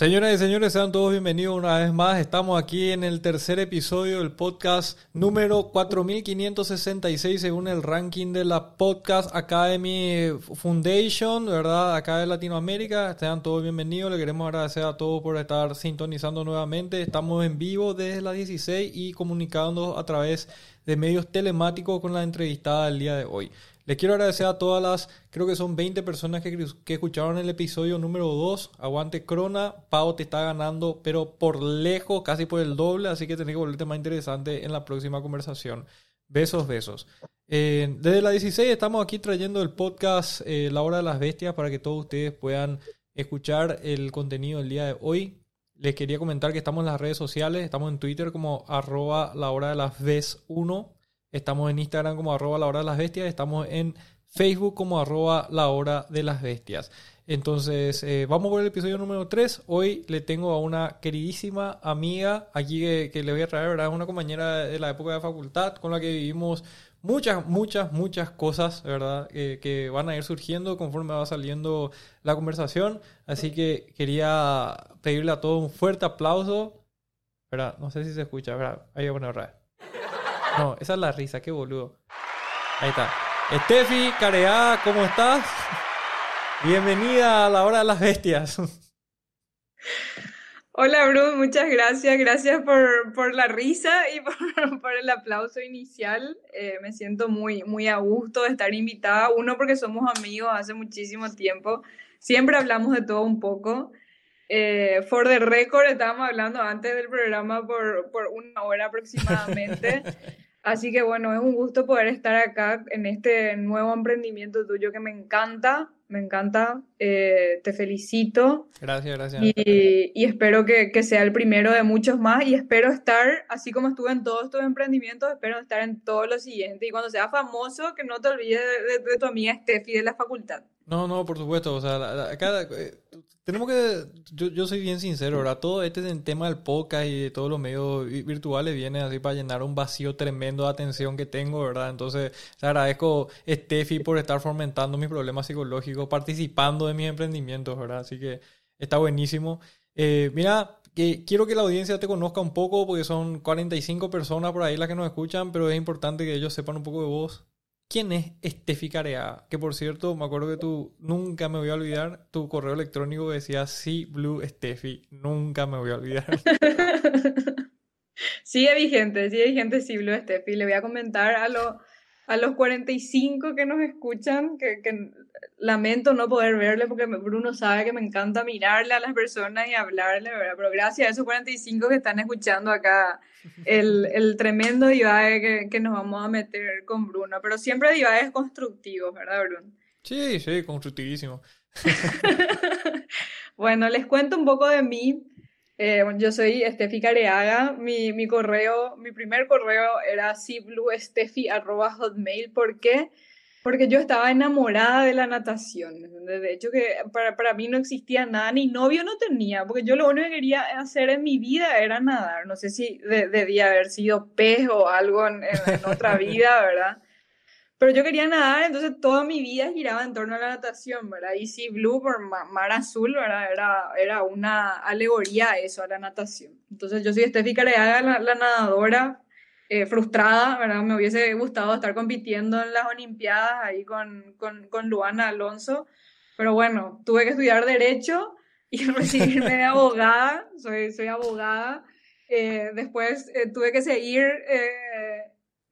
Señoras y señores, sean todos bienvenidos una vez más. Estamos aquí en el tercer episodio del podcast número 4566 según el ranking de la Podcast Academy Foundation, ¿verdad? Acá de Latinoamérica. Sean todos bienvenidos. Le queremos agradecer a todos por estar sintonizando nuevamente. Estamos en vivo desde las 16 y comunicando a través de medios telemáticos con la entrevistada del día de hoy. Les quiero agradecer a todas las, creo que son 20 personas que, que escucharon el episodio número 2. Aguante Crona. Pau te está ganando, pero por lejos, casi por el doble. Así que tenés que volverte más interesante en la próxima conversación. Besos, besos. Eh, desde la 16 estamos aquí trayendo el podcast eh, La Hora de las Bestias para que todos ustedes puedan escuchar el contenido del día de hoy. Les quería comentar que estamos en las redes sociales. Estamos en Twitter como arroba la hora de las ves 1 Estamos en Instagram como arroba la hora de las bestias. Estamos en Facebook como arroba la hora de las bestias. Entonces, eh, vamos por el episodio número 3. Hoy le tengo a una queridísima amiga aquí que, le voy a traer, ¿verdad? Una compañera de la época de facultad con la que vivimos muchas, muchas, muchas cosas, ¿verdad? que van a ir surgiendo conforme va saliendo la conversación. Así que quería pedirle a todos un fuerte aplauso. ¿Verdad? No sé si se escucha, ¿verdad? Ahí voy a poner no, esa es la risa, qué boludo. Ahí está. Steffi, Carea, ¿cómo estás? Bienvenida a la hora de las bestias. Hola, Bruce, muchas gracias. Gracias por, la risa y por, el aplauso inicial. Eh, me siento muy, muy a gusto de estar invitada. Uno, porque somos amigos hace muchísimo tiempo. Siempre hablamos de todo un poco. Eh, for the record, estábamos hablando antes del programa por, por una hora aproximadamente. Así que bueno, es un gusto poder estar acá en este nuevo emprendimiento tuyo que me encanta, me encanta, eh, te felicito. Gracias, gracias. Y, y espero que, que, sea el primero de muchos más y espero estar, así como estuve en todos tus emprendimientos, espero estar en todos los siguientes y cuando sea famoso, que no te olvides de, tu amiga Steffi de la facultad. No, no, por supuesto, o sea, acá eh, tenemos que, yo, yo, soy bien sincero, ¿verdad? Todo este tema del podcast y de todos los medios virtuales viene así para llenar un vacío tremendo de atención que tengo, ¿verdad? Entonces, le agradezco Steffi por estar fomentando mis problemas psicológicos, participando de mis emprendimientos, ¿verdad? Así que está buenísimo. Eh, mira, quiero que la audiencia te conozca un poco porque son 45 personas por ahí las que nos escuchan, pero es importante que ellos sepan un poco de vos. ¿Quién es Estefi Carea? Que por cierto, me acuerdo que tú nunca me voy a olvidar, tu correo electrónico decía sí, Blue Steffi. Nunca me voy a olvidar. sigue vigente, sigue vigente sí, Blue Steffi. Le voy a comentar a, lo, a los 45 que nos escuchan que, que lamento no poder verle porque Bruno sabe que me encanta mirarle a las personas y hablarle, ¿verdad? Pero gracias a esos 45 que están escuchando acá el, el tremendo divague que, que, nos vamos a meter con Bruno. Pero siempre divagues constructivos, ¿verdad, Bruno? Sí, sí, constructivísimo. bueno, les cuento un poco de mí. Eh, yo soy Estefi Careaga. Mi, mi correo, mi primer correo era cibluestefi.hotmail. ¿Por qué? Porque yo estaba enamorada de la natación. De hecho, que para, para, mí no existía nada, ni novio no tenía, porque yo lo único que quería hacer en mi vida era nadar. No sé si debía haber sido pez o algo en, otra vida, ¿verdad? Pero yo quería nadar, entonces toda mi vida giraba en torno a la natación, ¿verdad? Y si Blue por Mar Azul, ¿verdad? Era, era una alegoría a eso, a la natación. Entonces yo soy Estefi Careaga, la, la nadadora, eh, frustrada, ¿verdad? Me hubiese gustado estar compitiendo en las Olimpiadas ahí con, con, con Luana Alonso, pero bueno, tuve que estudiar Derecho y recibirme de abogada, soy, soy abogada. Eh, después eh, tuve que seguir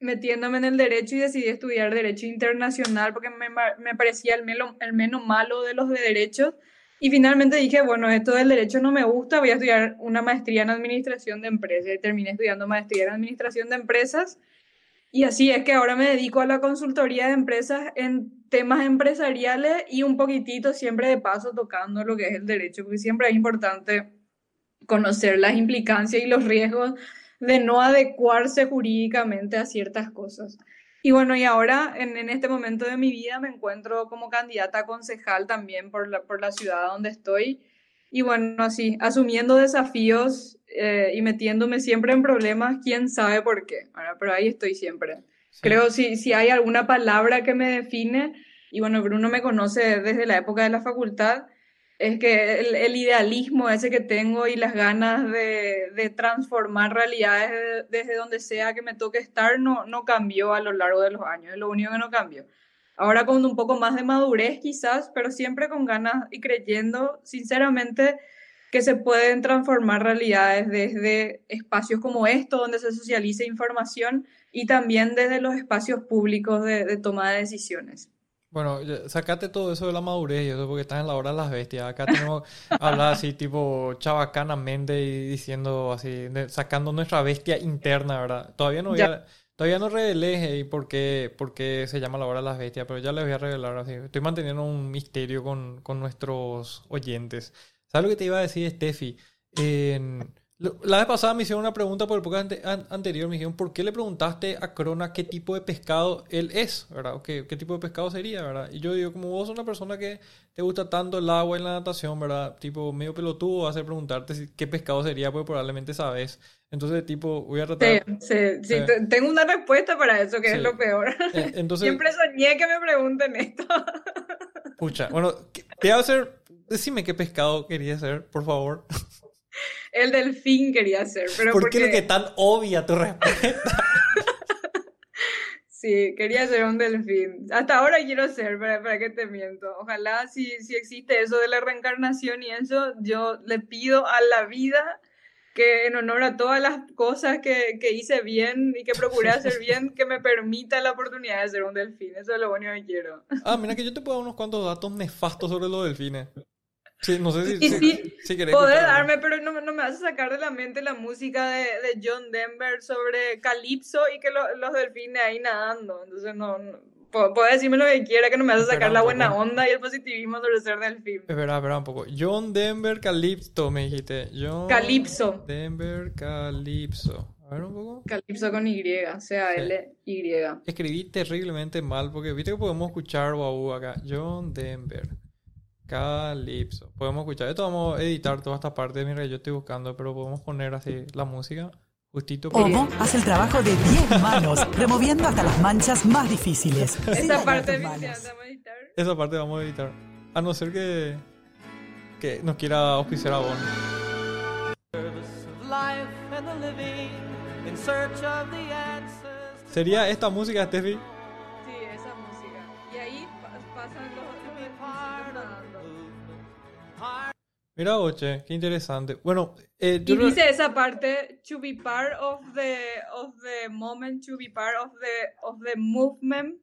metiéndome en el derecho y decidí estudiar Derecho Internacional porque me, me parecía el, el menos malo de los de derechos. Y finalmente dije, bueno, esto del derecho no me gusta, voy a estudiar una maestría en administración de empresas. Y terminé estudiando maestría en administración de empresas. Y así es que ahora me dedico a la consultoría de empresas en temas empresariales y un poquitito siempre de paso tocando lo que es el derecho, porque siempre es importante conocer las implicancias y los riesgos de no adecuarse jurídicamente a ciertas cosas. Y bueno, y ahora en, en, este momento de mi vida me encuentro como candidata a concejal también por la, por la ciudad donde estoy. Y bueno, así, asumiendo desafíos eh, y metiéndome siempre en problemas, quién sabe por qué. pero ahí estoy siempre. Creo si, si hay alguna palabra que me define, y bueno, Bruno me conoce desde la época de la facultad, es que el, idealismo ese que tengo y las ganas de, de transformar realidades desde donde sea que me toque estar no, no cambió a lo largo de los años, es lo único que no cambió. Ahora con un poco más de madurez quizás, pero siempre con ganas y creyendo sinceramente que se pueden transformar realidades desde espacios como esto, donde se socializa información, y también desde los espacios públicos de, toma de decisiones. Bueno, sacate todo eso de la madurez y eso porque estás en la hora de las bestias. Acá tenemos hablar así tipo chabacanamente y diciendo así, sacando nuestra bestia interna, ¿verdad? Todavía no voy a, todavía no revelé por qué, por qué se llama la hora de las bestias, pero ya les voy a revelar así. Estoy manteniendo un misterio con, con nuestros oyentes. ¿Sabes lo que te iba a decir, Steffi? La vez pasada me hicieron una pregunta por el podcast anterior. Me dijeron, ¿por qué le preguntaste a Crona qué tipo de pescado él es? ¿Verdad? ¿Qué, ¿Qué tipo de pescado sería? ¿Verdad? Y yo digo, como vos sos una persona que te gusta tanto el agua y la natación, ¿verdad? Tipo, medio pelotudo va a hacer preguntarte qué pescado sería, porque probablemente sabes. Entonces, tipo, voy a tratar... Sí, sí, sí. tengo una respuesta para eso, que es lo peor. Eh, entonces... Siempre soñé que me pregunten esto. Escucha, bueno, te voy a hacer Decime qué pescado quería ser, por favor. El delfín quería ser, pero ¿Por qué lo que tan obvia tu respuesta? sí, quería ser un delfín. Hasta ahora quiero ser, para, para qué te miento. Ojalá si, si existe eso de la reencarnación y eso, yo le pido a la vida que en honor a todas las cosas que, que, hice bien y que procuré hacer bien, que me permita la oportunidad de ser un delfín. Eso es lo único que quiero. Ah, mira que yo te puedo dar unos cuantos datos nefastos sobre los delfines. Sí, no sé si, si, si, Poder darme, pero no, no, me hace sacar de la mente la música de, de John Denver sobre Calypso y que los delfines ahí nadando. Entonces, no, puede decirme lo que quiera, que no me hace sacar la buena onda y el positivismo sobre ser delfín. Espera, espera un poco. John Denver Calypso, me dijiste. John Calypso. Denver Calypso. A ver un poco. Calypso con Y, o sea, L, Y. Escribí terriblemente mal porque viste que podemos escuchar guau acá. John Denver. Calipso. Podemos escuchar. Esto vamos a editar toda esta parte. Mira, yo estoy buscando, pero podemos poner así la música. Justito. Omo hace el trabajo de 10 manos, removiendo hasta las manchas más difíciles. Esa parte vamos a editar. Esa parte vamos a editar. A no ser que, que nos quiera auspiciar a Bon. ¿Sería esta música, Steffi? Mira, Oche, qué interesante. Bueno, eh, y dice esa parte, to be part of the, of the moment, to be part of the, of the movement,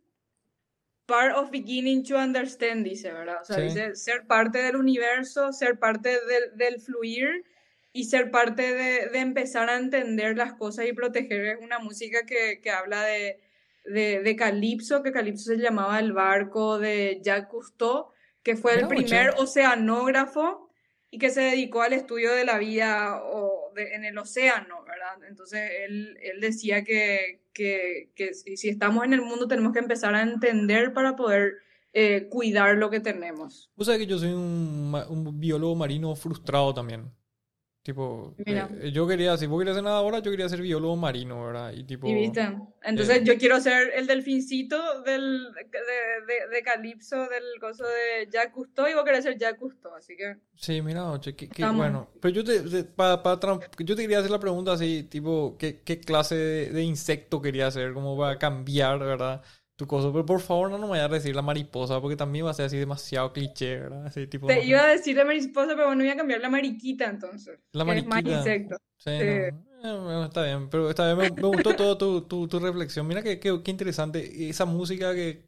part of beginning to understand, dice, ¿verdad? O sea, dice ser parte del universo, ser parte del, del fluir y ser parte de, de, empezar a entender las cosas y proteger. Es una música que, que habla de, de, de Calypso, que Calypso se llamaba el barco de Jacques Cousteau, que fue el primer oceanógrafo y que se dedicó al estudio de la vida o en el océano, ¿verdad? Entonces él, él decía que, que, si estamos en el mundo tenemos que empezar a entender para poder eh, cuidar lo que tenemos. Vos sabés que yo soy un biólogo marino frustrado también. Tipo, eh, yo quería, si vos querías hacer nada ahora, yo quería ser biólogo marino, ¿verdad? Y tipo... ¿Y viste? Entonces eh, yo quiero ser el delfincito del, de, de, Calypso, del coso de Jacques Cousteau, y vos querés ser Jacques Cousteau, así que... Sí, mira, oye, qué, bueno. Pero yo te, pa, pa, yo te quería hacer la pregunta así, tipo, ¿qué, qué clase de, de insecto quería hacer? ¿Cómo va a cambiar, verdad? Tu cosa. Pero por favor no nos vayas a decir la mariposa, porque también va a ser así demasiado cliché, ¿verdad? Así, tipo, Te iba a decir la mariposa, pero bueno, voy a cambiar la mariquita entonces. La mariquita. Es más insecto. Sí, eh, está bien, pero está bien. Me, gustó toda tu, tu, tu, reflexión. Mira qué qué interesante. Esa música que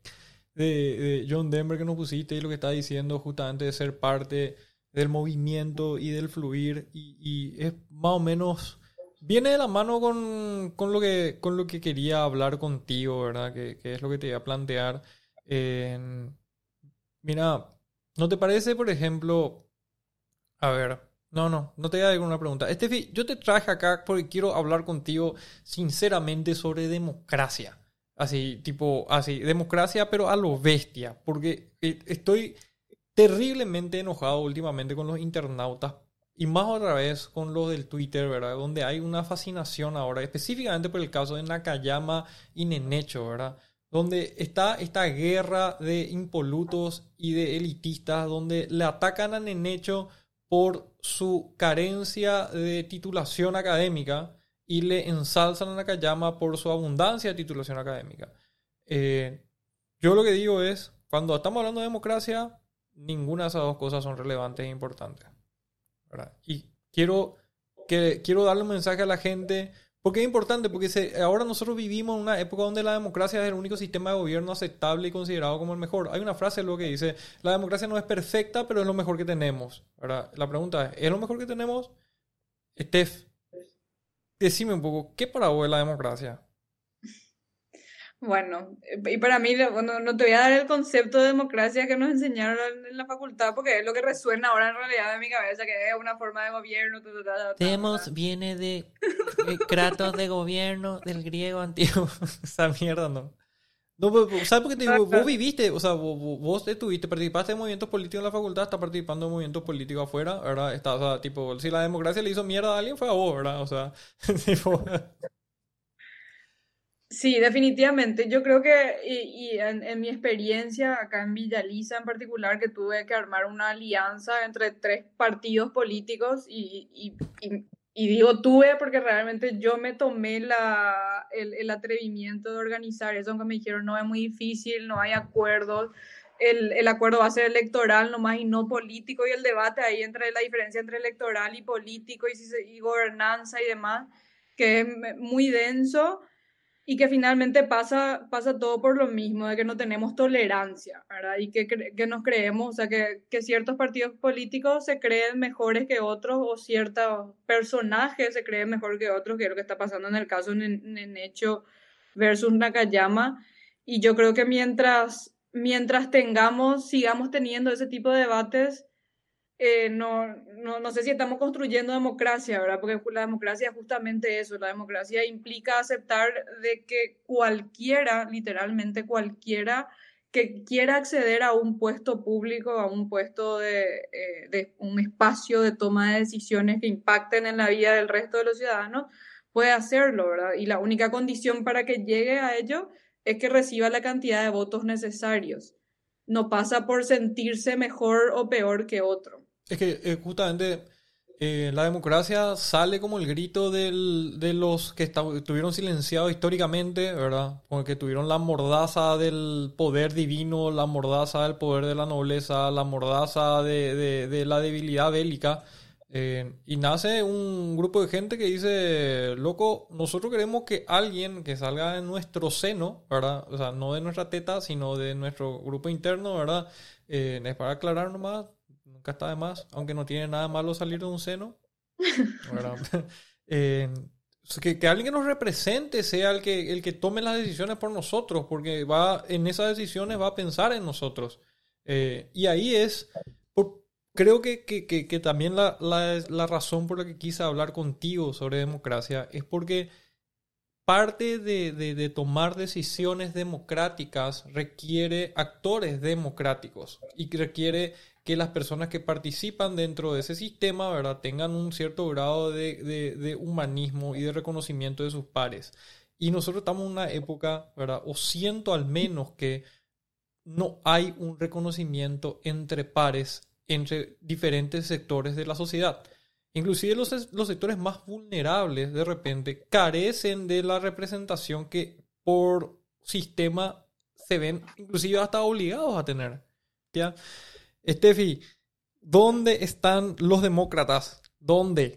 de, de, John Denver que nos pusiste y lo que está diciendo justamente de ser parte del movimiento y del fluir. Y, y es más o menos Viene de la mano con, con, lo que, con lo que quería hablar contigo, ¿verdad? Que, es lo que te iba a plantear. mira, ¿no te parece, por ejemplo... A ver, no, no, no te voy a dar una pregunta. Estefi, yo te traje acá porque quiero hablar contigo sinceramente sobre democracia. Así, tipo, así, democracia, pero a lo bestia. Porque eh, estoy terriblemente enojado últimamente con los internautas y más otra vez con lo del Twitter, ¿verdad? Donde hay una fascinación ahora, específicamente por el caso de Nakayama y Nenecho, ¿verdad? donde está esta guerra de impolutos y de elitistas, donde le atacan a Nenecho por su carencia de titulación académica y le ensalzan a Nakayama por su abundancia de titulación académica. Eh, yo lo que digo es, cuando estamos hablando de democracia, ninguna de esas dos cosas son relevantes e importantes. Y quiero, que, quiero darle un mensaje a la gente, porque es importante, porque ahora nosotros vivimos en una época donde la democracia es el único sistema de gobierno aceptable y considerado como el mejor. Hay una frase luego que dice, la democracia no es perfecta, pero es lo mejor que tenemos. La pregunta es, ¿es lo mejor que tenemos? Steph, decime un poco, ¿qué para vos es la democracia? Bueno, y para mí, bueno, no te voy a dar el concepto de democracia que nos enseñaron en la facultad, porque es lo que resuena ahora en realidad en mi cabeza, que es una forma de gobierno. Demos viene de, Kratos de gobierno del griego antiguo. Esa mierda, ¿no? No, ¿sabes por qué te digo? Vos viviste, o sea, vos, estuviste, participaste en movimientos políticos en la facultad, estás participando en movimientos políticos afuera, ¿verdad? Está, o sea, tipo, si la democracia le hizo mierda a alguien, fue a vos, ¿verdad? O sea, tipo... Sí, definitivamente. Yo creo que, y, en, mi experiencia acá en Villaliza en particular, que tuve que armar una alianza entre tres partidos políticos y, digo tuve porque realmente yo me tomé la, el, atrevimiento de organizar eso, aunque me dijeron no es muy difícil, no hay acuerdos, el, el acuerdo va a ser electoral nomás y no político y el debate ahí entre la diferencia entre electoral y político y, y gobernanza y demás, que es muy denso y que finalmente pasa, pasa todo por lo mismo, de que no tenemos tolerancia, ¿verdad? Y que, que nos creemos, o sea, que, que, ciertos partidos políticos se creen mejores que otros o ciertos personajes se creen mejor que otros, que es lo que está pasando en el caso en hecho versus Nakayama. Y yo creo que mientras, mientras tengamos, sigamos teniendo ese tipo de debates, eh, no, no, no, sé si estamos construyendo democracia, ¿verdad? Porque la democracia es justamente eso, la democracia implica aceptar de que cualquiera, literalmente cualquiera, que quiera acceder a un puesto público, a un puesto de, eh, de un espacio de toma de decisiones que impacten en la vida del resto de los ciudadanos, puede hacerlo, ¿verdad? Y la única condición para que llegue a ello es que reciba la cantidad de votos necesarios. No pasa por sentirse mejor o peor que otro. Es que eh, justamente eh, la democracia sale como el grito de los que estuvieron silenciados históricamente, ¿verdad? Como que tuvieron la mordaza del poder divino, la mordaza del poder de la nobleza, la mordaza de, de, la debilidad bélica. Eh, y nace un grupo de gente que dice, loco, nosotros queremos que alguien que salga de nuestro seno, ¿verdad? O sea, no de nuestra teta, sino de nuestro grupo interno, ¿verdad? es para aclarar nomás, está de más, aunque no tiene nada malo salir de un seno. Eh, que, que, alguien que nos represente sea el que, el que tome las decisiones por nosotros, porque va en esas decisiones va a pensar en nosotros. Eh, y ahí es, creo que, que, que también la, la, la, razón por la que quise hablar contigo sobre democracia es porque parte de, de, de, tomar decisiones democráticas requiere actores democráticos y requiere que las personas que participan dentro de ese sistema, ¿verdad?, tengan un cierto grado de, humanismo y de reconocimiento de sus pares. Y nosotros estamos en una época, ¿verdad?, o siento al menos que no hay un reconocimiento entre pares, entre diferentes sectores de la sociedad. Inclusive los, los sectores más vulnerables de repente carecen de la representación que por sistema se ven inclusive hasta obligados a tener. ¿ya? Steffi, ¿dónde están los demócratas? ¿Dónde?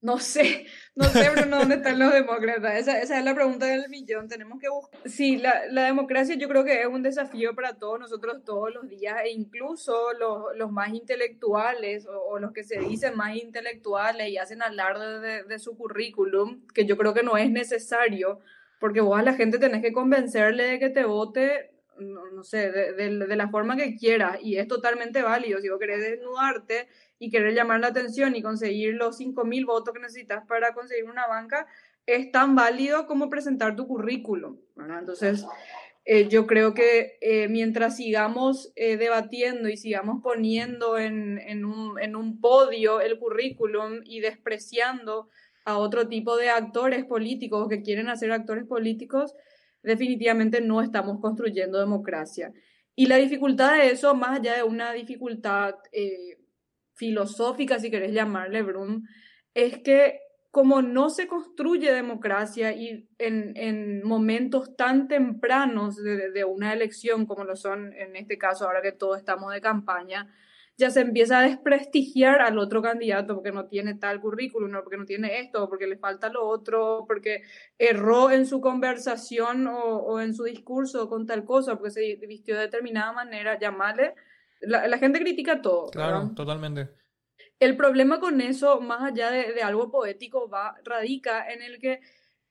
No sé, no sé, Bruno, dónde están los demócratas. Esa, esa, es la pregunta del millón. Tenemos que buscar. Sí, la, democracia yo creo que es un desafío para todos nosotros todos los días, e incluso los, los más intelectuales o, los que se dicen más intelectuales y hacen alarde de, de su currículum, que yo creo que no es necesario, porque vos a la gente tenés que convencerle de que te vote no, sé, de, la forma que quieras y es totalmente válido. Si vos querés desnudarte y querés llamar la atención y conseguir los 5.000 votos que necesitas para conseguir una banca, es tan válido como presentar tu currículum. Entonces, eh, yo creo que eh, mientras sigamos eh, debatiendo y sigamos poniendo en, en, un, en un podio el currículum y despreciando a otro tipo de actores políticos que quieren hacer actores políticos, definitivamente no estamos construyendo democracia. Y la dificultad de eso, más allá de una dificultad eh, filosófica, si querés llamarle, Brum, es que como no se construye democracia y en, en momentos tan tempranos de, una elección como lo son en este caso ahora que todos estamos de campaña, ya se empieza a desprestigiar al otro candidato porque no tiene tal currículum, ¿no? porque no tiene esto, porque le falta lo otro, porque erró en su conversación o, o en su discurso con tal cosa, porque se vistió de determinada manera, llamarle. La, la gente critica todo. Claro, ¿verdad? totalmente. El problema con eso, más allá de, de, algo poético, va, radica en el que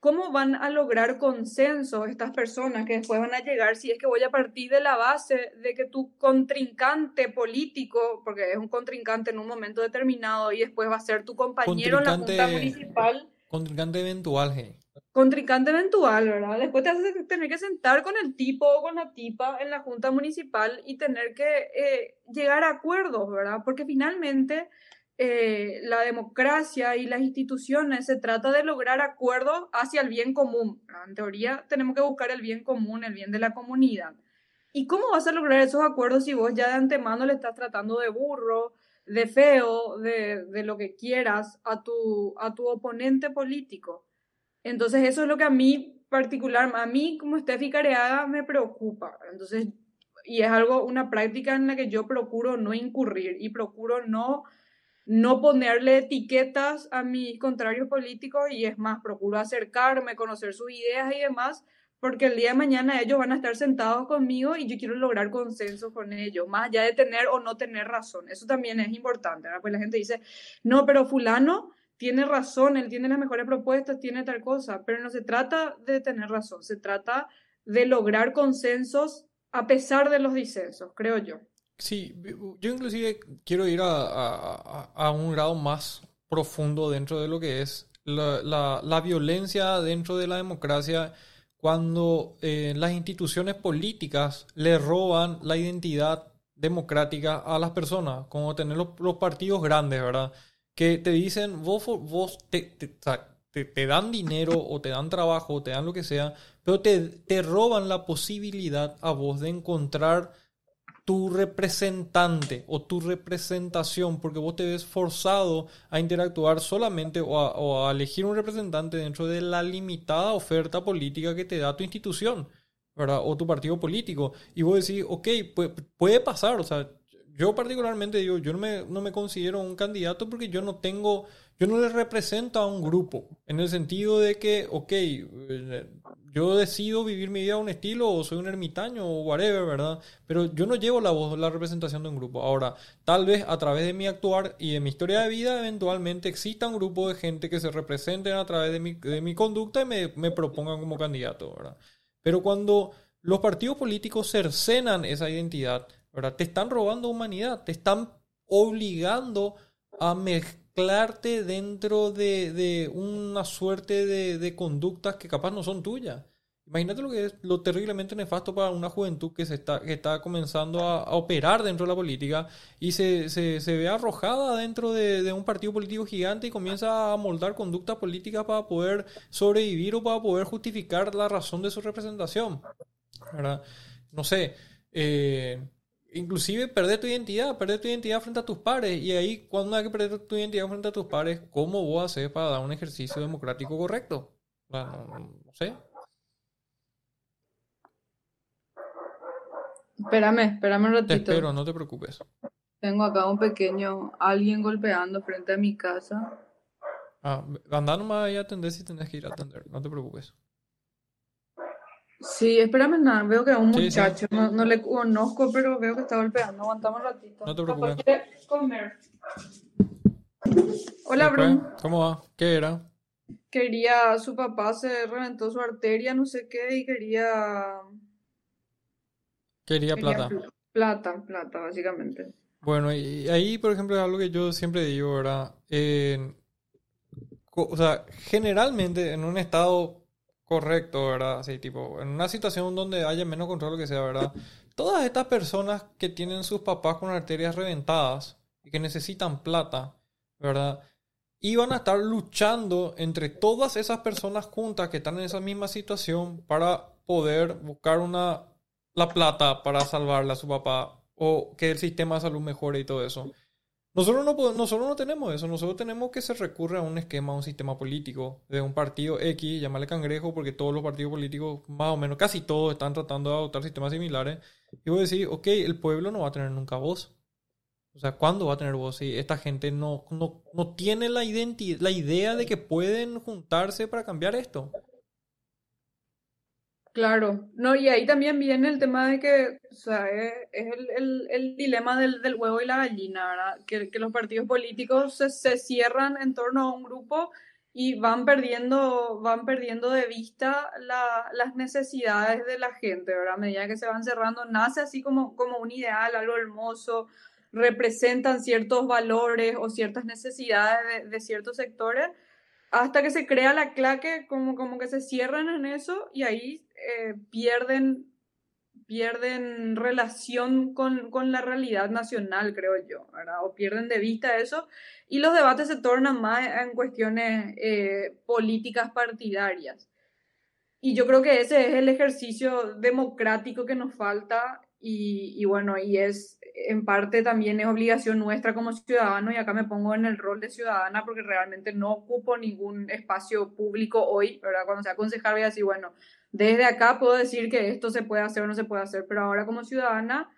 cómo van a lograr consenso estas personas que después van a llegar si es que voy a partir de la base de que tu contrincante político, porque es un contrincante en un momento determinado y después va a ser tu compañero en la Junta Municipal. Contrincante eventual, hey. Contrincante eventual, ¿verdad? Después te vas a tener que sentar con el tipo o con la tipa en la Junta Municipal y tener que eh, llegar a acuerdos, ¿verdad? Porque finalmente eh, la democracia y las instituciones se trata de lograr acuerdos hacia el bien común. En teoría tenemos que buscar el bien común, el bien de la comunidad. ¿Y cómo vas a lograr esos acuerdos si vos ya de antemano le estás tratando de burro, de feo, de, de lo que quieras a tu, a tu oponente político? Entonces eso es lo que a mí particular, a mí como Steffi Careaga me preocupa. Entonces, y es algo, una práctica en la que yo procuro no incurrir y procuro no no ponerle etiquetas a mis contrarios políticos y es más, procuro acercarme, conocer sus ideas y demás, porque el día de mañana ellos van a estar sentados conmigo y yo quiero lograr consenso con ellos, más allá de tener o no tener razón. Eso también es importante, ¿verdad? Pues la gente dice, no, pero fulano tiene razón, él tiene las mejores propuestas, tiene tal cosa, pero no se trata de tener razón, se trata de lograr consensos a pesar de los disensos, creo yo. Sí, yo inclusive quiero ir a, a, a, un grado más profundo dentro de lo que es la, la, la violencia dentro de la democracia cuando eh, las instituciones políticas le roban la identidad democrática a las personas, como tener los, partidos grandes, ¿verdad? Que te dicen, vos, vos te, te, te, te, dan dinero o te dan trabajo o te dan lo que sea, pero te, te roban la posibilidad a vos de encontrar tu representante o tu representación, porque vos te ves forzado a interactuar solamente o a, elegir un representante dentro de la limitada oferta política que te da tu institución, ¿verdad? O tu partido político. Y vos decís, ok, puede, puede pasar, o sea, yo particularmente digo, yo no me, no me considero un candidato porque yo no tengo, yo no le represento a un grupo, en el sentido de que, ok, yo decido vivir mi vida a un estilo o soy un ermitaño o whatever, ¿verdad? Pero yo no llevo la voz, la representación de un grupo. Ahora, tal vez a través de mi actuar y de mi historia de vida, eventualmente exista un grupo de gente que se representen a través de mi, de mi conducta y me, me propongan como candidato, ¿verdad? Pero cuando los partidos políticos cercenan esa identidad, ¿verdad? Te están robando humanidad, te están obligando a mezclarte dentro de, de una suerte de, de, conductas que capaz no son tuyas. Imagínate lo que es lo terriblemente nefasto para una juventud que se está, que está comenzando a, a operar dentro de la política y se, se, se ve arrojada dentro de, de, un partido político gigante y comienza a moldar conductas políticas para poder sobrevivir o para poder justificar la razón de su representación. ¿verdad? No sé. Eh, inclusive perder tu identidad, perder tu identidad frente a tus pares. Y ahí, cuando hay que perder tu identidad frente a tus pares, ¿cómo vos haces para dar un ejercicio democrático correcto? No, sé. Espérame, espérame un ratito. Te espero, no te preocupes. Tengo acá un pequeño, alguien golpeando frente a mi casa. Ah, anda nomás a atender si tenés que ir a atender, no te preocupes. Sí, espérame nada, veo que es un muchacho, sí. No, no, le conozco, pero veo que está golpeando. Aguantamos un ratito. No te preocupes. Comer. Hola, Bruno. ¿Cómo va? ¿Qué era? Quería, su papá se reventó su arteria, no sé qué, y quería... Quería plata. Plata, plata, básicamente. Bueno, y ahí, por ejemplo, es algo que yo siempre digo, ¿verdad? Eh, o sea, generalmente en un estado correcto, ¿verdad? Así, tipo, en una situación donde haya menos control, lo que sea, ¿verdad? Todas estas personas que tienen sus papás con arterias reventadas y que necesitan plata, ¿verdad? Iban a estar luchando entre todas esas personas juntas que están en esa misma situación para poder buscar una, la plata para salvarle a su papá o que el sistema de salud mejore y todo eso. Nosotros no, nosotros no tenemos eso, nosotros tenemos que se recurre a un esquema, a un sistema político de un partido X, llamarle cangrejo, porque todos los partidos políticos, más o menos, casi todos están tratando de adoptar sistemas similares. Y voy a decir, ok, el pueblo no va a tener nunca voz. O sea, ¿cuándo va a tener voz si esta gente no, no, no tiene la, la idea de que pueden juntarse para cambiar esto? Claro, no, y ahí también viene el tema de que, o sea, es, el, el, dilema del, del, huevo y la gallina, ¿verdad? Que, que los partidos políticos se, se, cierran en torno a un grupo y van perdiendo, van perdiendo de vista la, las necesidades de la gente, ¿verdad? A medida que se van cerrando, nace así como, como un ideal, algo hermoso, representan ciertos valores o ciertas necesidades de, de ciertos sectores, hasta que se crea la claque, como, como que se cierran en eso y ahí eh, pierden, pierden relación con, con, la realidad nacional, creo yo, ¿verdad? O pierden de vista eso y los debates se tornan más en cuestiones eh, políticas partidarias. Y yo creo que ese es el ejercicio democrático que nos falta y, y, bueno, y es en parte también es obligación nuestra como ciudadanos y acá me pongo en el rol de ciudadana porque realmente no ocupo ningún espacio público hoy, ¿verdad? Cuando sea concejal voy a decir, bueno, desde acá puedo decir que esto se puede hacer o no se puede hacer, pero ahora como ciudadana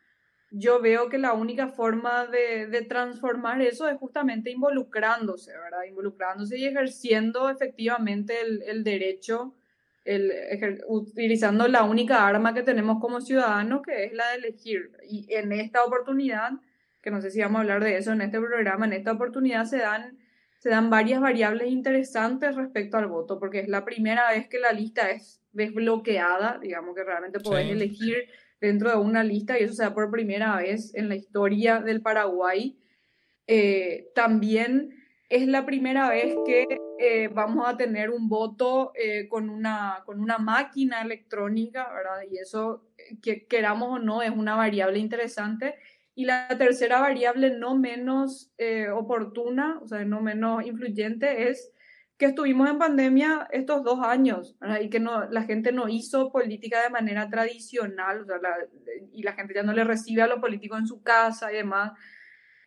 yo veo que la única forma de, de transformar eso es justamente involucrándose, ¿verdad? Involucrándose y ejerciendo efectivamente el, el derecho, el, utilizando la única arma que tenemos como ciudadanos, que es la de elegir. Y en esta oportunidad, que no sé si vamos a hablar de eso en este programa, en esta oportunidad se dan se dan varias variables interesantes respecto al voto, porque es la primera vez que la lista es desbloqueada, digamos que realmente podés elegir dentro de una lista y eso se da por primera vez en la historia del Paraguay. Eh, también es la primera vez que eh, vamos a tener un voto eh, con, una, con una máquina electrónica, ¿verdad? Y eso, que queramos o no, es una variable interesante. Y la tercera variable no menos oportuna, o sea, no menos influyente, es que estuvimos en pandemia estos dos años y que la gente no hizo política de manera tradicional o sea, y la gente ya no le recibe a los políticos en su casa y demás.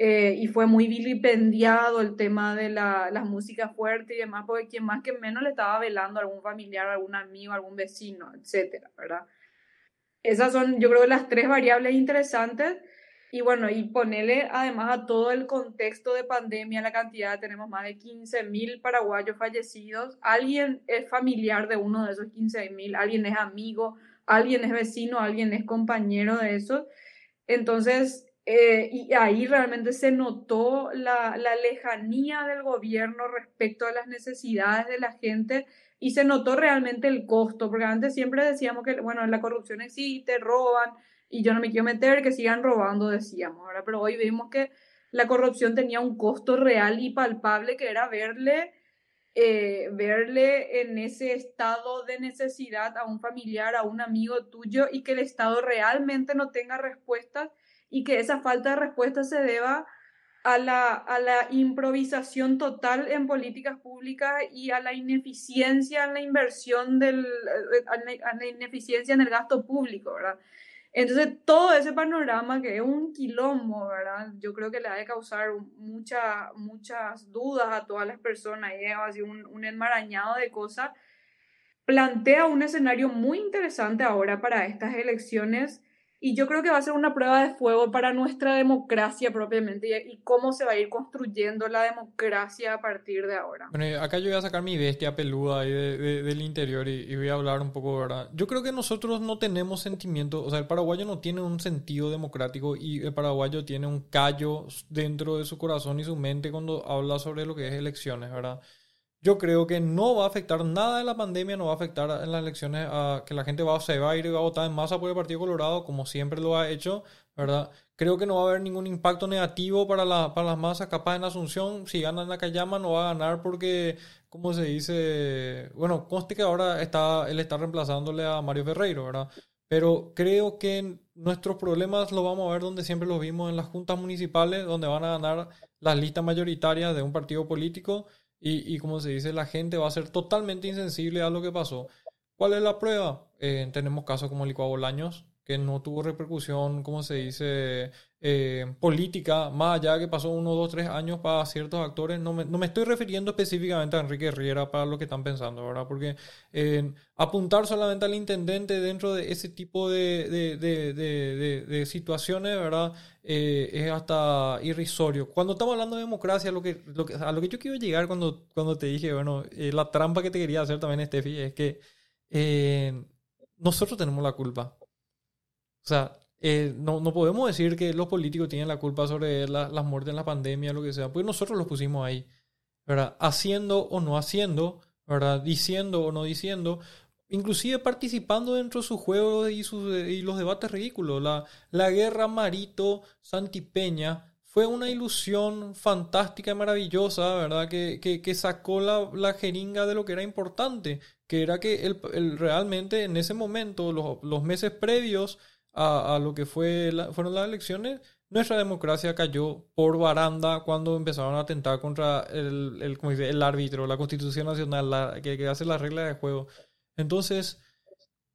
Eh, y fue muy vilipendiado el tema de la, la, música fuerte y demás, porque quien más que menos le estaba velando a algún familiar, algún amigo, algún vecino, etcétera, ¿verdad? Esas son, yo creo, las tres variables interesantes y bueno, y ponerle además a todo el contexto de pandemia, la cantidad, tenemos más de 15.000 paraguayos fallecidos. Alguien es familiar de uno de esos 15.000, alguien es amigo, alguien es vecino, alguien es compañero de esos. Entonces, eh, y ahí realmente se notó la, la lejanía del gobierno respecto a las necesidades de la gente y se notó realmente el costo, porque antes siempre decíamos que, bueno, la corrupción existe, roban, y yo no me quiero meter, que sigan robando, decíamos, ¿verdad? Pero hoy vimos que la corrupción tenía un costo real y palpable que era verle, eh, verle en ese estado de necesidad a un familiar, a un amigo tuyo y que el Estado realmente no tenga respuestas y que esa falta de respuesta se deba a la, a la improvisación total en políticas públicas y a la ineficiencia en la inversión del, a la ineficiencia en el gasto público, ¿verdad? Entonces, todo ese panorama que es un quilombo, ¿verdad? Yo creo que le ha de causar mucha, muchas dudas a todas las personas y es así un, un enmarañado de cosas. Plantea un escenario muy interesante ahora para estas elecciones y yo creo que va a ser una prueba de fuego para nuestra democracia propiamente y, cómo se va a ir construyendo la democracia a partir de ahora. Bueno, acá yo voy a sacar mi bestia peluda ahí del interior y, voy a hablar un poco, ¿verdad? Yo creo que nosotros no tenemos sentimiento, o sea, el paraguayo no tiene un sentido democrático y el paraguayo tiene un callo dentro de su corazón y su mente cuando habla sobre lo que es elecciones, ¿verdad? Yo creo que no va a afectar nada de la pandemia, no va a afectar en las elecciones a que la gente va, se va a ir y va a votar en masa por el Partido Colorado, como siempre lo ha hecho, ¿verdad? Creo que no va a haber ningún impacto negativo para, la, para las masas. Capaz en Asunción, si ganan la Cayama, no va a ganar porque, como se dice, bueno, conste que ahora está, él está reemplazándole a Mario Ferreiro, ¿verdad? Pero creo que nuestros problemas los vamos a ver donde siempre los vimos en las juntas municipales, donde van a ganar las listas mayoritarias de un partido político y, y como se dice, la gente va a ser totalmente insensible a lo que pasó. ¿Cuál es la prueba? Eh, tenemos casos como que no tuvo repercusión, como se dice, eh, política, más allá que pasó uno, dos, tres años para ciertos actores. No me, no me, estoy refiriendo específicamente a Enrique Riera para lo que están pensando, ¿verdad? Porque eh, apuntar solamente al intendente dentro de ese tipo de, de, de, de situaciones, ¿verdad? Eh, es hasta irrisorio. Cuando estamos hablando de democracia, lo que, lo que, a lo que yo quiero llegar cuando, cuando te dije, bueno, la trampa que te quería hacer también, Steffi, es que nosotros tenemos la culpa. O sea, eh, no, no, podemos decir que los políticos tienen la culpa sobre las muertes en la pandemia, lo que sea, porque nosotros los pusimos ahí, ¿verdad? Haciendo o no haciendo, ¿verdad? Diciendo o no diciendo, inclusive participando dentro de sus juegos y, sus, y los debates ridículos. La, la guerra Marito-Santipeña fue una ilusión fantástica y maravillosa, ¿verdad? Que, que, que sacó la, la, jeringa de lo que era importante, que era que el, el realmente en ese momento, los, los meses previos, a, lo que fue fueron las elecciones, nuestra democracia cayó por baranda cuando empezaron a atentar contra el, el, dice, el árbitro, la constitución nacional, la, que, hace las reglas de juego. Entonces,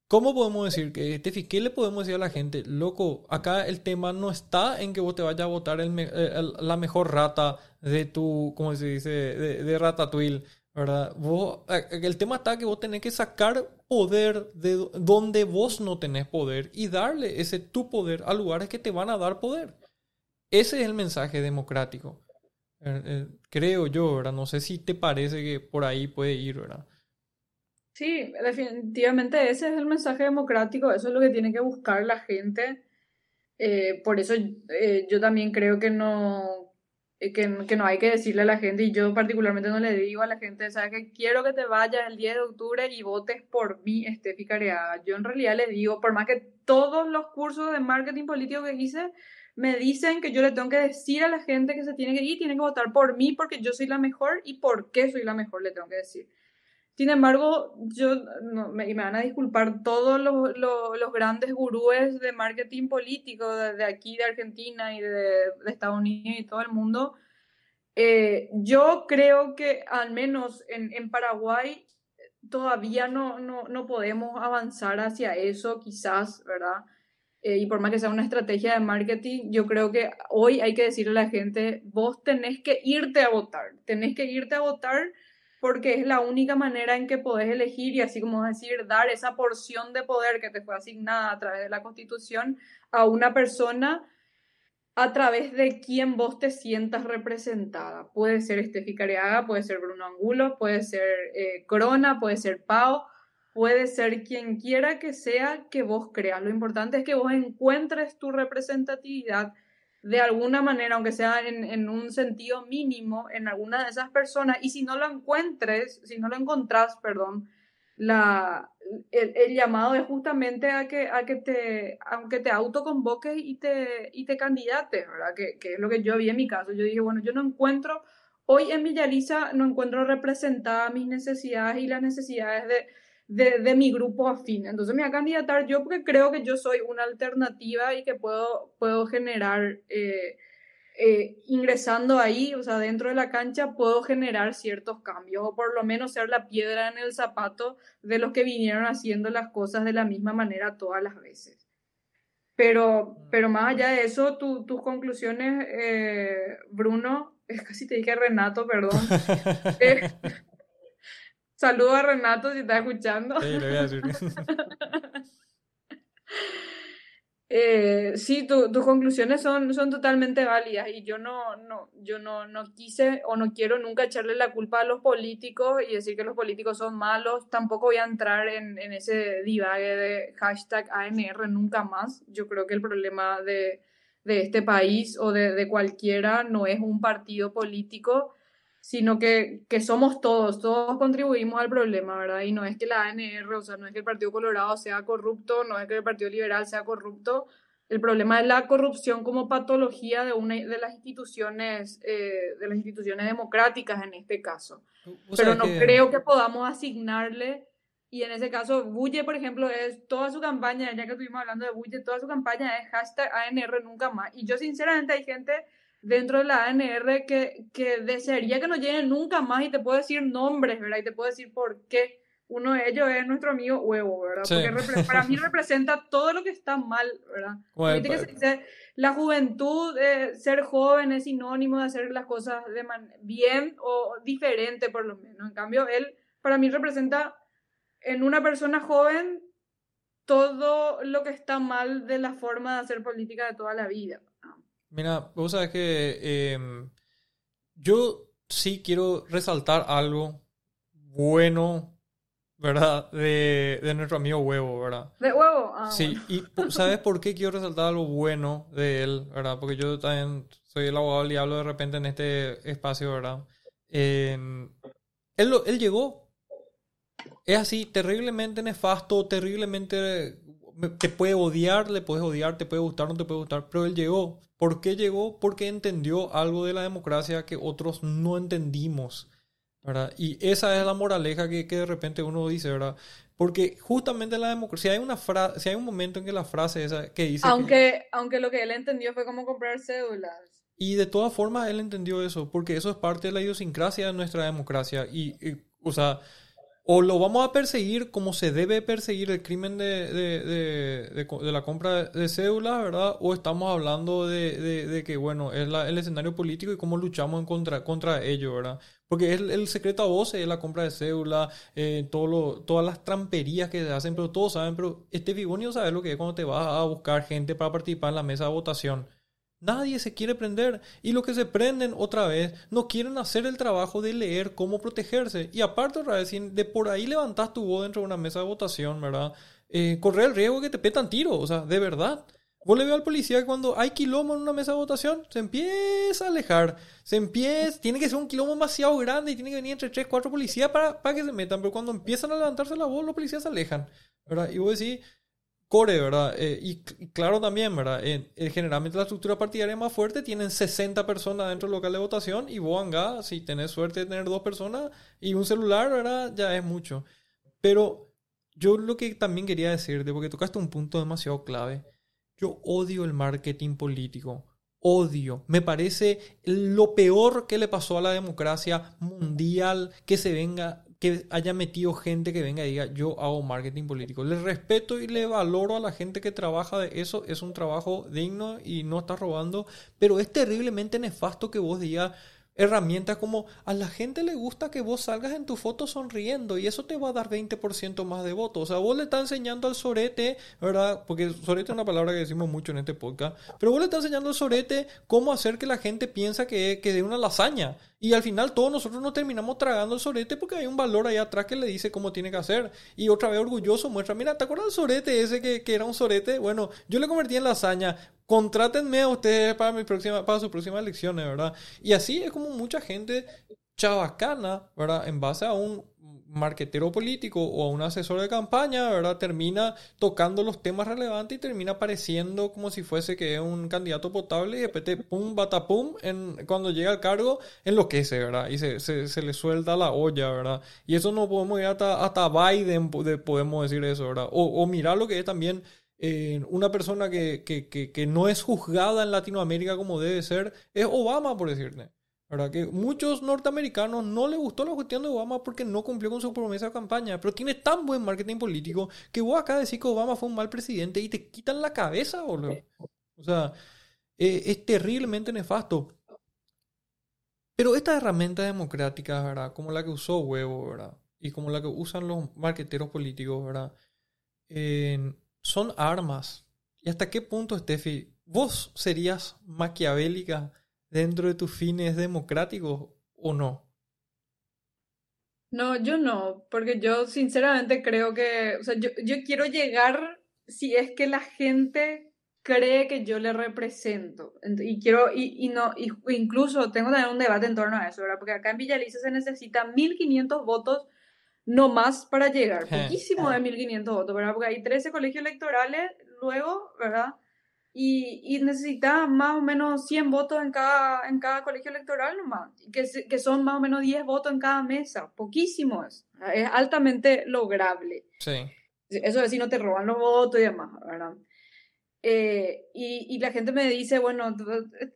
¿cómo podemos decir que, Tefi, qué le podemos decir a la gente? Loco, acá el tema no está en que vos te vayas a votar el, la mejor rata de tu, ¿cómo se dice? De, de Ratatouille. ¿Verdad? Vos, eh, el tema está que vos tenés que sacar poder de donde vos no tenés poder y darle ese tu poder a lugares que te van a dar poder. Ese es el mensaje democrático. Eh, eh, creo yo, ¿verdad? No sé si te parece que por ahí puede ir, ¿verdad? Sí, definitivamente ese es el mensaje democrático, eso es lo que tiene que buscar la gente. por eso yo también creo que no, eh, que, que, no hay que decirle a la gente, y yo particularmente no le digo a la gente, ¿sabes que quiero que te vayas el 10 de octubre y votes por mí, Estefi Careaga? Yo en realidad le digo, por más que todos los cursos de marketing político que hice me dicen que yo le tengo que decir a la gente que se tiene que ir, tiene que votar por mí porque yo soy la mejor y por qué soy la mejor, le tengo que decir. Sin embargo, yo, me, y me van a disculpar todos los, los, grandes gurúes de marketing político de, aquí, de Argentina y de, de, Estados Unidos y todo el mundo. Eh, yo creo que al menos en, en Paraguay todavía no, no, no, podemos avanzar hacia eso, quizás, ¿verdad? Eh, y por más que sea una estrategia de marketing, yo creo que hoy hay que decirle a la gente, vos tenés que irte a votar, tenés que irte a votar porque es la única manera en que podés elegir y así como decir, dar esa porción de poder que te fue asignada a través de la Constitución a una persona a través de quien vos te sientas representada. Puede ser Estefi Careaga, puede ser Bruno Angulo, puede ser eh, Corona, puede ser Pau, puede ser quien quiera que sea que vos creas. Lo importante es que vos encuentres tu representatividad de alguna manera, aunque sea en, un sentido mínimo, en alguna de esas personas, y si no lo encuentres, si no lo encontrás, perdón, la, el, llamado es justamente a que, a que te, aunque te autoconvoques y te, y te candidates, ¿verdad? Que, que, es lo que yo vi en mi caso. Yo dije, bueno, yo no encuentro, hoy en Villaliza no encuentro representada mis necesidades y las necesidades de, de, de, mi grupo afín. Entonces me voy a candidatar yo porque creo que yo soy una alternativa y que puedo, puedo generar, eh, eh, ingresando ahí, o sea, dentro de la cancha, puedo generar ciertos cambios o por lo menos ser la piedra en el zapato de los que vinieron haciendo las cosas de la misma manera todas las veces. Pero, pero más allá de eso, tus conclusiones, eh, Bruno, es casi te dije Renato, perdón. Saludo a Renato si está escuchando. Sí, le voy a decir. eh, sí, tus conclusiones son, son totalmente válidas y yo no, no, yo no, no quise o no quiero nunca echarle la culpa a los políticos y decir que los políticos son malos. Tampoco voy a entrar en, en ese divague de hashtag ANR nunca más. Yo creo que el problema de, de este país o de, de cualquiera no es un partido político sino que, que, somos todos, todos contribuimos al problema, ¿verdad? Y no es que la ANR, o sea, no es que el Partido Colorado sea corrupto, no es que el Partido Liberal sea corrupto, el problema es la corrupción como patología de una de las instituciones, eh, de las instituciones democráticas en este caso. Pero no creo que podamos asignarle, y en ese caso, Bulle, por ejemplo, es toda su campaña, ya que estuvimos hablando de Bulle, toda su campaña es hashtag ANR nunca más. Y yo sinceramente hay gente dentro de la ANR que, que desearía que no lleguen nunca más y te puedo decir nombres, ¿verdad? Y te puedo decir por qué. uno de ellos es nuestro amigo Huevo, ¿verdad? Porque para mí representa todo lo que está mal, ¿verdad? Bueno, que se dice, la juventud, eh, ser joven es sinónimo de hacer las cosas de bien o diferente por lo menos. En cambio, él para mí representa en una persona joven todo lo que está mal de la forma de hacer política de toda la vida. Mira, vos sabes que em, yo sí quiero resaltar algo bueno ¿verdad? De, de, nuestro amigo Huevo, ¿verdad? De Huevo, ah, Sí, y ¿sabes por qué quiero resaltar algo bueno de él, ¿verdad? Porque yo también soy el abogado y hablo de repente en este espacio, ¿verdad? él, él llegó. Es así, terriblemente nefasto, terriblemente... Te puede odiar, le puedes odiar, te puede gustar, no te puede gustar, pero él llegó. ¿Por qué llegó? Porque entendió algo de la democracia que otros no entendimos. ¿verdad? Y esa es la moraleja que, que, de repente uno dice, ¿verdad? Porque justamente la democracia, si hay, una frase, si hay un momento en que la frase esa que dice... Aunque, aunque lo que él entendió fue cómo comprar cédulas. Y de todas formas él entendió eso, porque eso es parte de la idiosincrasia de nuestra democracia. Y, o sea, o lo vamos a perseguir como se debe perseguir el crimen de, de, de, la compra de cédulas, ¿verdad? O estamos hablando de, que, bueno, es el escenario político y cómo luchamos en contra, contra ello, ¿verdad? Porque es el, secreto a voces, es la compra de cédula, eh, todas las tramperías que se hacen, pero todos saben, pero este Figonio sabe lo que es cuando te vas a buscar gente para participar en la mesa de votación. Nadie se quiere prender. Y los que se prenden otra vez no quieren hacer el trabajo de leer cómo protegerse. Y aparte, otra vez, de por ahí levantas tu voz dentro de una mesa de votación, ¿verdad? Eh, corre el riesgo de que te petan tiro. O sea, de verdad. Vos le veo al policía que cuando hay quilombo en una mesa de votación, se empieza a alejar. Se empieza, tiene que ser un quilombo demasiado grande y tiene que venir entre 3, 4 policías para, para que se metan. Pero cuando empiezan a levantarse la voz, los policías se alejan. ¿verdad? Y vos decís, core, ¿verdad? Eh, y, claro también, ¿verdad? Eh, generalmente la estructura partidaria más fuerte tienen 60 personas dentro del local de votación y vos, si tenés suerte de tener dos personas y un celular, ¿verdad? Ya es mucho. Pero yo lo que también quería decirte, porque tocaste un punto demasiado clave yo odio el marketing político. Odio. Me parece lo peor que le pasó a la democracia mundial que se venga, que haya metido gente que venga y diga yo hago marketing político. Le respeto y le valoro a la gente que trabaja de eso. Es un trabajo digno y no está robando. Pero es terriblemente nefasto que vos digas herramientas como a la gente le gusta que vos salgas en tu foto sonriendo y eso te va a dar 20% más de votos. O sea, vos le estás enseñando al sorete, ¿verdad? Porque sorete es una palabra que decimos mucho en este podcast, pero vos le estás enseñando al sorete cómo hacer que la gente piensa que, que de una lasaña. Y al final todos nosotros nos terminamos tragando el sorete porque hay un valor ahí atrás que le dice cómo tiene que hacer. Y otra vez orgulloso muestra, mira, ¿te acuerdas del sorete ese que, que era un sorete? Bueno, yo le convertí en lasaña contrátenme a ustedes para, mi próxima, para sus próximas elecciones, ¿verdad? Y así es como mucha gente chabacana, ¿verdad? En base a un marquetero político o a un asesor de campaña, ¿verdad? Termina tocando los temas relevantes y termina pareciendo como si fuese que es un candidato potable y después te pum, batapum, en, cuando llega al cargo enloquece, ¿verdad? Y se, se, le suelta la olla, ¿verdad? Y eso no podemos ir hasta, hasta Biden, podemos decir eso, ¿verdad? O, o mirar lo que es también una persona que, que, que, no es juzgada en Latinoamérica como debe ser es Obama, por decirte. ¿verdad? Que muchos norteamericanos no les gustó la cuestión de Obama porque no cumplió con su promesa de campaña, pero tiene tan buen marketing político que vos acá decís que Obama fue un mal presidente y te quitan la cabeza, boludo. O sea, eh, es terriblemente nefasto. Pero estas herramientas democráticas, ¿verdad? Como la que usó Huevo, ¿verdad? Y como la que usan los marqueteros políticos, ¿verdad? Son armas. ¿Y hasta qué punto, Steffi, vos serías maquiavélica dentro de tus fines democráticos o no? No, yo no, porque yo sinceramente creo que, o sea, yo, quiero llegar si es que la gente cree que yo le represento. Y quiero, y, no, y, incluso tengo también un debate en torno a eso, ¿verdad? Porque acá en Villaliza se necesitan 1.500 votos no más para llegar, poquísimo de 1500 votos, ¿verdad? Porque hay 13 colegios electorales luego, ¿verdad? Y, y necesita más o menos 100 votos en cada, en cada colegio electoral nomás, que, que son más o menos 10 votos en cada mesa, poquísimo es, es altamente lograble. Sí. Eso es si no te roban los votos y demás, ¿verdad? Eh, y, y, la gente me dice, bueno,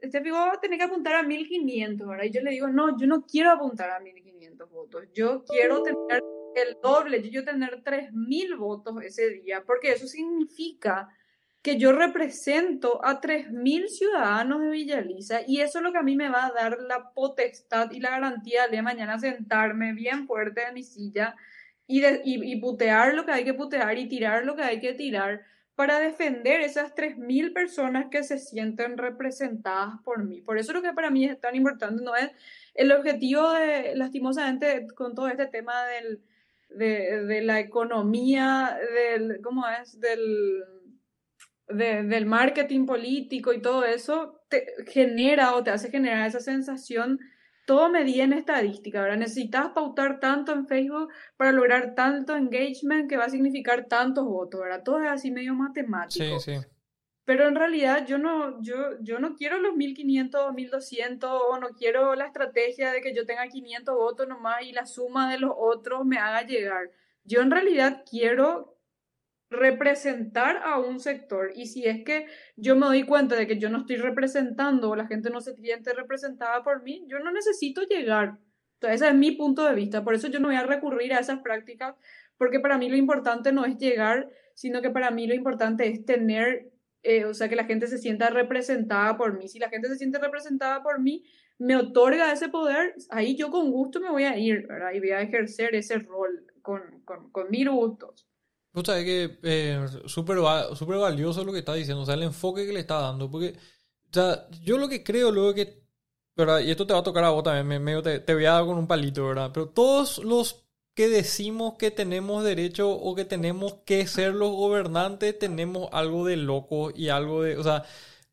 este pico tiene que apuntar a 1500, ¿verdad? Y yo le digo, no, yo no quiero apuntar a 1500 votos, yo quiero tener el doble, yo tener 3.000 votos ese día, porque eso significa que yo represento a 3.000 ciudadanos de Villaliza y eso es lo que a mí me va a dar la potestad y la garantía de mañana sentarme bien fuerte en mi silla y, y, putear lo que hay que putear y tirar lo que hay que tirar para defender esas 3.000 personas que se sienten representadas por mí. Por eso lo que para mí es tan importante no es el objetivo de, lastimosamente, con todo este tema del, de, de la economía, del, ¿cómo es? Del del marketing político y todo eso, te genera o te hace generar esa sensación, todo medía en estadística, ¿verdad? Necesitas pautar tanto en Facebook para lograr tanto engagement que va a significar tantos votos, ¿verdad? Todo es así medio matemático. Sí, sí. Pero en realidad yo no, yo, yo no quiero los 1500, 1200 o no quiero la estrategia de que yo tenga 500 votos nomás y la suma de los otros me haga llegar. Yo en realidad quiero representar a un sector. Y si es que yo me doy cuenta de que yo no estoy representando o la gente no se siente representada por mí, yo no necesito llegar. Entonces, ese es mi punto de vista. Por eso yo no voy a recurrir a esas prácticas, porque para mí lo importante no es llegar, sino que para mí lo importante es tener, eh, o sea, que la gente se sienta representada por mí. Si la gente se siente representada por mí, me otorga ese poder, ahí yo con gusto me voy a ir, ¿verdad? Y voy a ejercer ese rol con, con, con mil gustos. Tú sabes que eh, súper super valioso lo que está diciendo, o sea, el enfoque que le está dando. Porque, o sea, yo lo que creo luego que, ¿verdad? Y esto te va a tocar a vos también, medio te, te voy a dar con un palito, ¿verdad? Pero todos los que decimos que tenemos derecho o que tenemos que ser los gobernantes, tenemos algo de loco y algo de, o sea,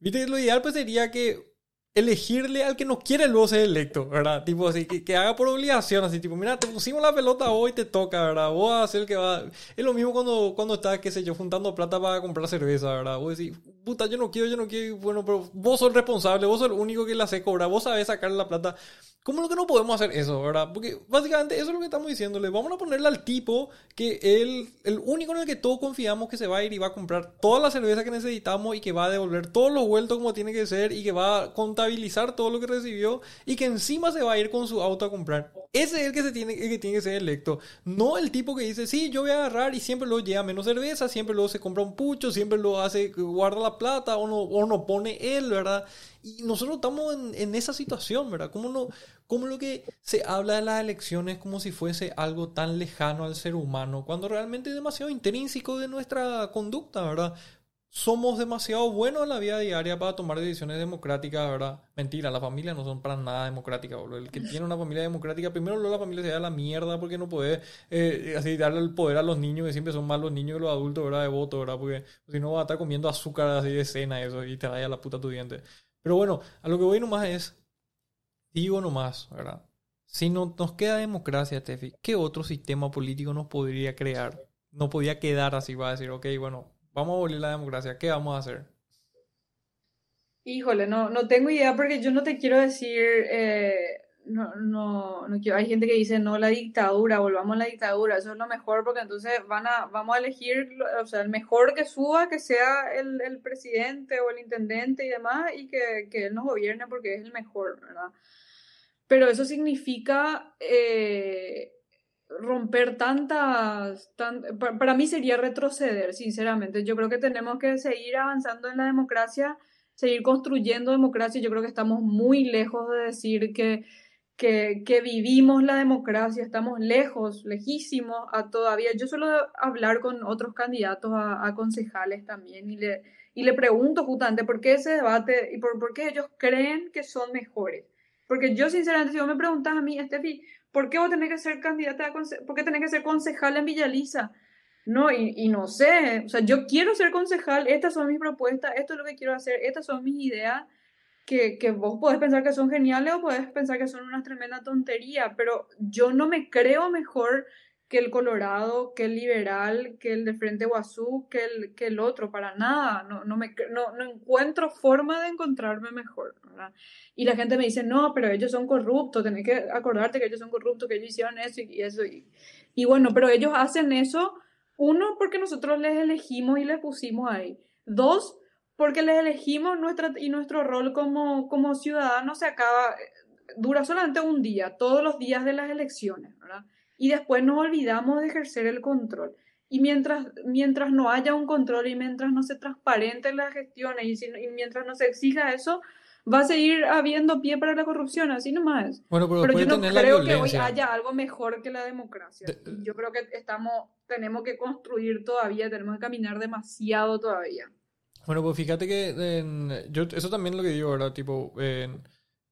viste, lo ideal pues sería que elegirle al que no quiere luego ser electo, ¿verdad? Tipo así, que, que, haga por obligación, así, tipo, mira, te pusimos la pelota hoy, te toca, ¿verdad? Vos vas a ser el que va... Es lo mismo cuando, cuando estás, qué sé yo, juntando plata para comprar cerveza, ¿verdad? Vos decís, puta, yo no quiero, yo no quiero, bueno, pero vos sos responsable, vos sos el único que la hace cobrar, vos sabés sacarle la plata. ¿Cómo lo que no podemos hacer eso, verdad? Porque básicamente eso es lo que estamos diciéndole. Vamos a ponerle al tipo que él, el único en el que todos confiamos que se va a ir y va a comprar toda la cerveza que necesitamos y que va a devolver todos los vueltos como tiene que ser y que va a contabilizar todo lo que recibió y que encima se va a ir con su auto a comprar. Ese es el que, se tiene, el que tiene que ser electo. No el tipo que dice, sí, yo voy a agarrar y siempre lo lleva menos cerveza, siempre lo se compra un pucho, siempre lo hace, guarda la plata o no, o no pone él, ¿verdad? Y nosotros estamos en, en esa situación, ¿verdad? ¿Cómo, no, ¿Cómo lo que se habla de las elecciones como si fuese algo tan lejano al ser humano, cuando realmente es demasiado intrínseco de nuestra conducta, ¿verdad? Somos demasiado buenos en la vida diaria para tomar decisiones democráticas, ¿verdad? Mentira, las familias no son para nada democráticas, boludo. El que tiene una familia democrática, primero la familia se da la mierda porque no puede eh, así darle el poder a los niños, que siempre son más los niños que los adultos, ¿verdad? De voto, ¿verdad? Porque si no va a estar comiendo azúcar así de cena eso y te vaya la puta tu diente. Pero bueno, a lo que voy nomás es, digo nomás, ¿verdad? Si no nos queda democracia, Tefi, ¿qué otro sistema político nos podría crear? No podía quedar así, va a decir, ok, bueno, vamos a abolir la democracia, ¿qué vamos a hacer? Híjole, no, no tengo idea porque yo no te quiero decir, eh, no, no, hay gente que dice, no, la dictadura, volvamos a la dictadura, eso es lo mejor porque entonces van a, vamos a elegir, o sea, el mejor que suba, que sea el, el presidente o el intendente y demás, y que, que, él nos gobierne porque es el mejor, ¿verdad? Pero eso significa eh, romper tantas, para mí sería retroceder, sinceramente. Yo creo que tenemos que seguir avanzando en la democracia, seguir construyendo democracia. Yo creo que estamos muy lejos de decir que que, vivimos la democracia, estamos lejos, lejísimos a todavía. Yo suelo hablar con otros candidatos a, concejales también y le, y le pregunto justamente por qué ese debate y por, por qué ellos creen que son mejores. Porque yo, sinceramente, si vos me preguntas a mí, Estefi, ¿por qué vos tenés que ser candidata a por qué tenés que ser concejal en Villaliza? No, y, y, no sé, o sea, yo quiero ser concejal, estas son mis propuestas, esto es lo que quiero hacer, estas son mis ideas, que, que vos podés pensar que son geniales o podés pensar que son una tremenda tontería, pero yo no me creo mejor que el Colorado, que el liberal, que el de Frente Guazú, que el, que el otro, para nada. No, no, me, no, no encuentro forma de encontrarme mejor. Y la gente me dice, no, pero ellos son corruptos, tenés que acordarte que ellos son corruptos, que ellos hicieron eso y, eso. Y, bueno, pero ellos hacen eso, uno, porque nosotros les elegimos y les pusimos ahí. Dos, porque les elegimos nuestra, y nuestro rol como, como ciudadanos se acaba, dura solamente un día, todos los días de las elecciones, ¿verdad? Y después nos olvidamos de ejercer el control. Y mientras, mientras no haya un control y mientras no se transparenten las gestiones y, y mientras no se exija eso, va a seguir habiendo pie para la corrupción, así nomás. Bueno, pero, pero yo no creo que hoy haya algo mejor que la democracia. De- yo creo que estamos, tenemos que construir todavía, tenemos que caminar demasiado todavía. Bueno, pues fíjate que en- yo, eso también es lo que digo, ¿verdad? Tipo, en-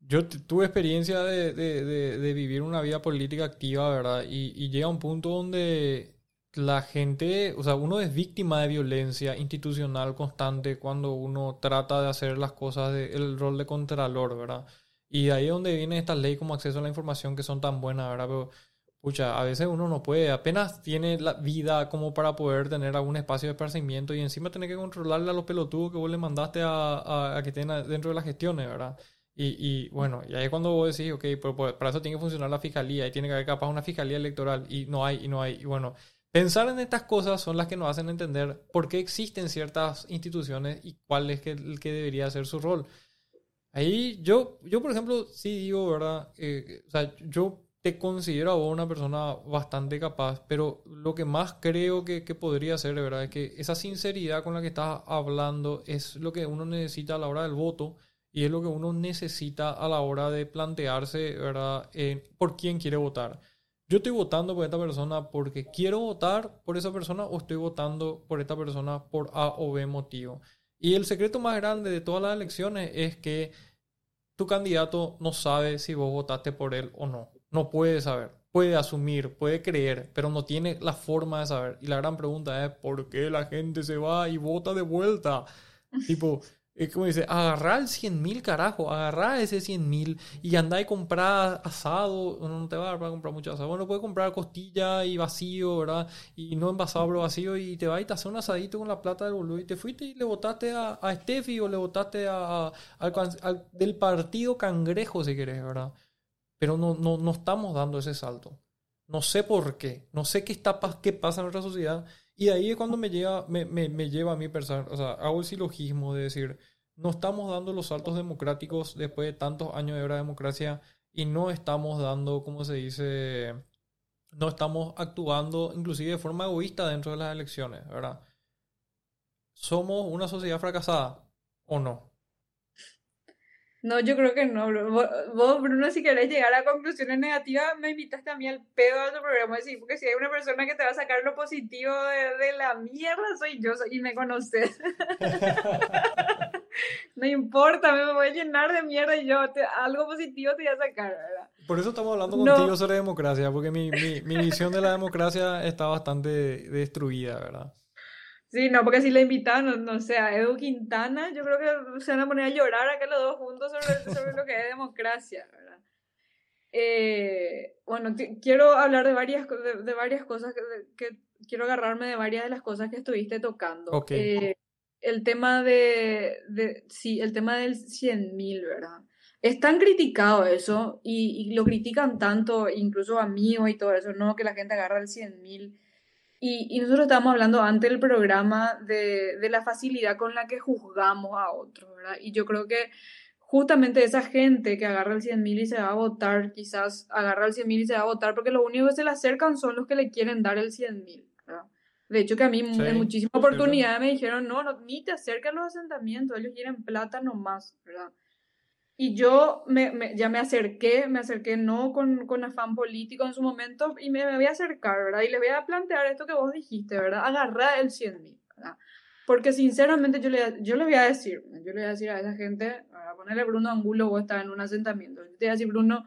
yo tuve experiencia de, de- de- vivir una vida política activa, ¿verdad? Y, y llega un punto donde la gente, o sea, uno es víctima de violencia institucional constante cuando uno trata de hacer las cosas del rol de contralor, ¿verdad? Y de ahí es donde viene esta ley como acceso a la información que son tan buenas, ¿verdad? Pero, pucha, a veces uno no puede, apenas tiene la vida como para poder tener algún espacio de esparcimiento y encima tener que controlarle a los pelotudos que vos le mandaste a, a- a que estén dentro de las gestiones, ¿verdad? Y, y bueno, y ahí cuando vos decís, ok, pero, para eso tiene que funcionar la fiscalía y tiene que haber capaz una fiscalía electoral y no hay, y no hay, y bueno, pensar en estas cosas son las que nos hacen entender por qué existen ciertas instituciones y cuál es el que debería ser su rol. Ahí yo, yo por ejemplo, sí digo, ¿verdad? Eh, o sea, yo te considero a vos una persona bastante capaz, pero lo que más creo que, que podría ser, ¿verdad? Es que esa sinceridad con la que estás hablando es lo que uno necesita a la hora del voto y es lo que uno necesita a la hora de plantearse, ¿verdad? Por quién quiere votar. Yo estoy votando por esta persona porque quiero votar por esa persona o estoy votando por esta persona por A o B motivo. Y el secreto más grande de todas las elecciones es que tu candidato no sabe si vos votaste por él o no. No puede saber. Puede asumir, puede creer, pero no tiene la forma de saber. Y la gran pregunta es, ¿por qué la gente se va y vota de vuelta? tipo, como dice, agarrá el 100 mil, carajo, agarrá ese 100 mil y andá y comprar asado. No, te va a dar para comprar mucho asado. Bueno, puedes comprar costilla y vacío, ¿verdad? Y no envasado, pero vacío. Y te vas y te haces un asadito con la plata del boludo. Y te fuiste y le votaste a, a Steffi o le votaste a, al, del partido cangrejo, si querés, ¿verdad? Pero no, no, no estamos dando ese salto. No sé por qué. No sé qué, está, qué pasa en nuestra sociedad. Y ahí es cuando me, lleva, me, me, me lleva a mí pensar, o sea, hago el silogismo de decir, no estamos dando los saltos democráticos después de tantos años de era de democracia y no estamos dando, como se dice, no estamos actuando inclusive de forma egoísta dentro de las elecciones, ¿verdad? ¿Somos una sociedad fracasada o no? No, yo creo que no. bro. Vos, Bruno, si querés llegar a conclusiones negativas, me invitaste a mí al pedo de tu programa. Sí, porque si hay una persona que te va a sacar lo positivo de, de la mierda, soy yo y me conoces. No importa, me voy a llenar de mierda y yo te- algo positivo te voy a sacar, ¿verdad? Por eso estamos hablando No. contigo sobre democracia, porque mi, mi, mi visión de la democracia está bastante destruida, ¿verdad? Sí, no, porque si le invitan, no, no sé, a Edu Quintana, yo creo que se van a poner a llorar acá los dos juntos sobre, sobre lo que es democracia, ¿verdad? Eh, bueno, qui- quiero hablar de varias, de, de varias cosas, que, quiero agarrarme de varias de las cosas que estuviste tocando. Ok. Eh, el tema de, de, sí, el tema del 100.000, ¿verdad? Es tan criticado eso y, y lo critican tanto, incluso amigos y todo eso, ¿no? Que la gente agarra el 100.000. Y, y nosotros estábamos hablando antes del programa de, de la facilidad con la que juzgamos a otros, ¿verdad? Y yo creo que justamente esa gente que agarra el 100.000 y se va a votar, quizás agarra el 100.000 y se va a votar porque los únicos que se le acercan son los que le quieren dar el 100.000, ¿verdad? De hecho, que a mí Sí, en muchísimas oportunidades me dijeron, no, no, ni te acerques a los asentamientos, ellos quieren plata nomás, ¿verdad? Y yo me, me- ya me acerqué, me acerqué no con, con afán político en su momento y me, me voy a acercar, ¿verdad? Y les voy a plantear esto que vos dijiste, ¿verdad? Agarrar el 100 mil, ¿verdad? Porque sinceramente yo le, yo le voy a decir, yo le voy a decir a esa gente, a ponerle Bruno Angulo, vos estás en un asentamiento. Yo te voy a decir, Bruno,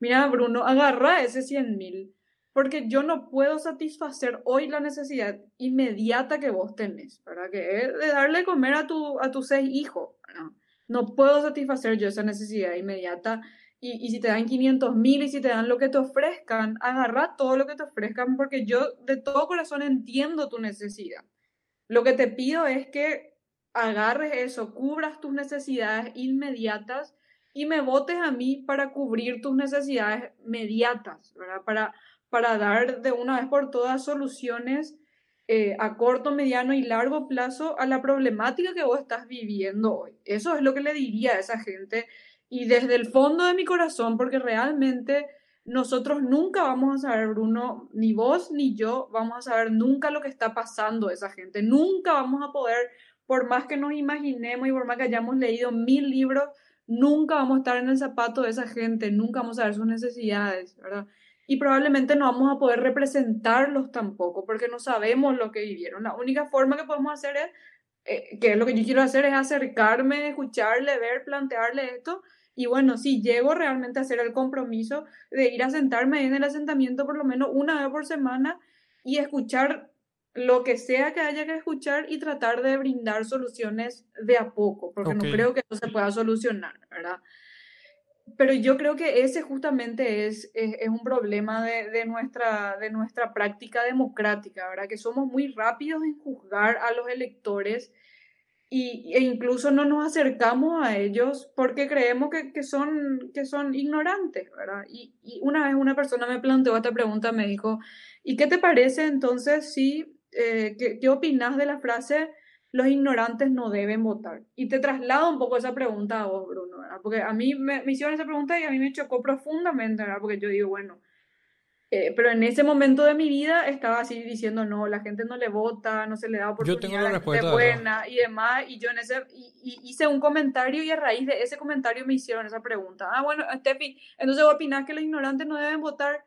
mira, Bruno, agarra ese 100 mil. Porque yo no puedo satisfacer hoy la necesidad inmediata que vos tenés, ¿verdad? Que es de darle comer a, tu, a tus seis hijos. No puedo satisfacer yo esa necesidad inmediata. Y, y si te dan 500 mil y si te dan lo que te ofrezcan, agarra todo lo que te ofrezcan porque yo de todo corazón entiendo tu necesidad. Lo que te pido es que agarres eso, cubras tus necesidades inmediatas y me votes a mí para cubrir tus necesidades mediatas, ¿verdad? Para, para dar de una vez por todas soluciones eh, a corto, mediano y largo plazo a la problemática que vos estás viviendo hoy. Eso es lo que le diría a esa gente y desde el fondo de mi corazón, porque realmente nosotros nunca vamos a saber, Bruno, ni vos ni yo vamos a saber nunca lo que está pasando esa gente. Nunca vamos a poder, por más que nos imaginemos y por más que hayamos leído mil libros, nunca vamos a estar en el zapato de esa gente, nunca vamos a ver sus necesidades, ¿verdad? Y probablemente no vamos a poder representarlos tampoco, porque no sabemos lo que vivieron. La única forma que podemos hacer es, eh, que es lo que yo quiero hacer, es acercarme, escucharle, ver, plantearle esto. Y bueno, si llego realmente a hacer el compromiso de ir a sentarme en el asentamiento por lo menos una vez por semana y escuchar lo que sea que haya que escuchar y tratar de brindar soluciones de a poco, porque no creo que eso se pueda solucionar, ¿verdad? Pero yo creo que ese justamente es, es, un problema de, de, nuestra, de nuestra práctica democrática, ¿verdad? Que somos muy rápidos en juzgar a los electores y, e incluso no nos acercamos a ellos porque creemos que, que, son, que son ignorantes, ¿verdad? Y, y, una vez una persona me planteó esta pregunta, me dijo, ¿y qué te parece entonces si eh, ¿qué, ¿qué opinas de la frase los ignorantes no deben votar? Y te traslado un poco esa pregunta a vos, Bruno, ¿verdad? Porque a mí me, me, hicieron esa pregunta y a mí me chocó profundamente, ¿verdad? Porque yo digo, bueno, eh, pero en ese momento de mi vida estaba así diciendo, no, la gente no le vota, no se le da oportunidad, yo tengo la respuesta buena y demás, y yo en ese, y, hice un comentario y a raíz de ese comentario me hicieron esa pregunta. Ah, bueno, Steffi, entonces vos opinás que los ignorantes no deben votar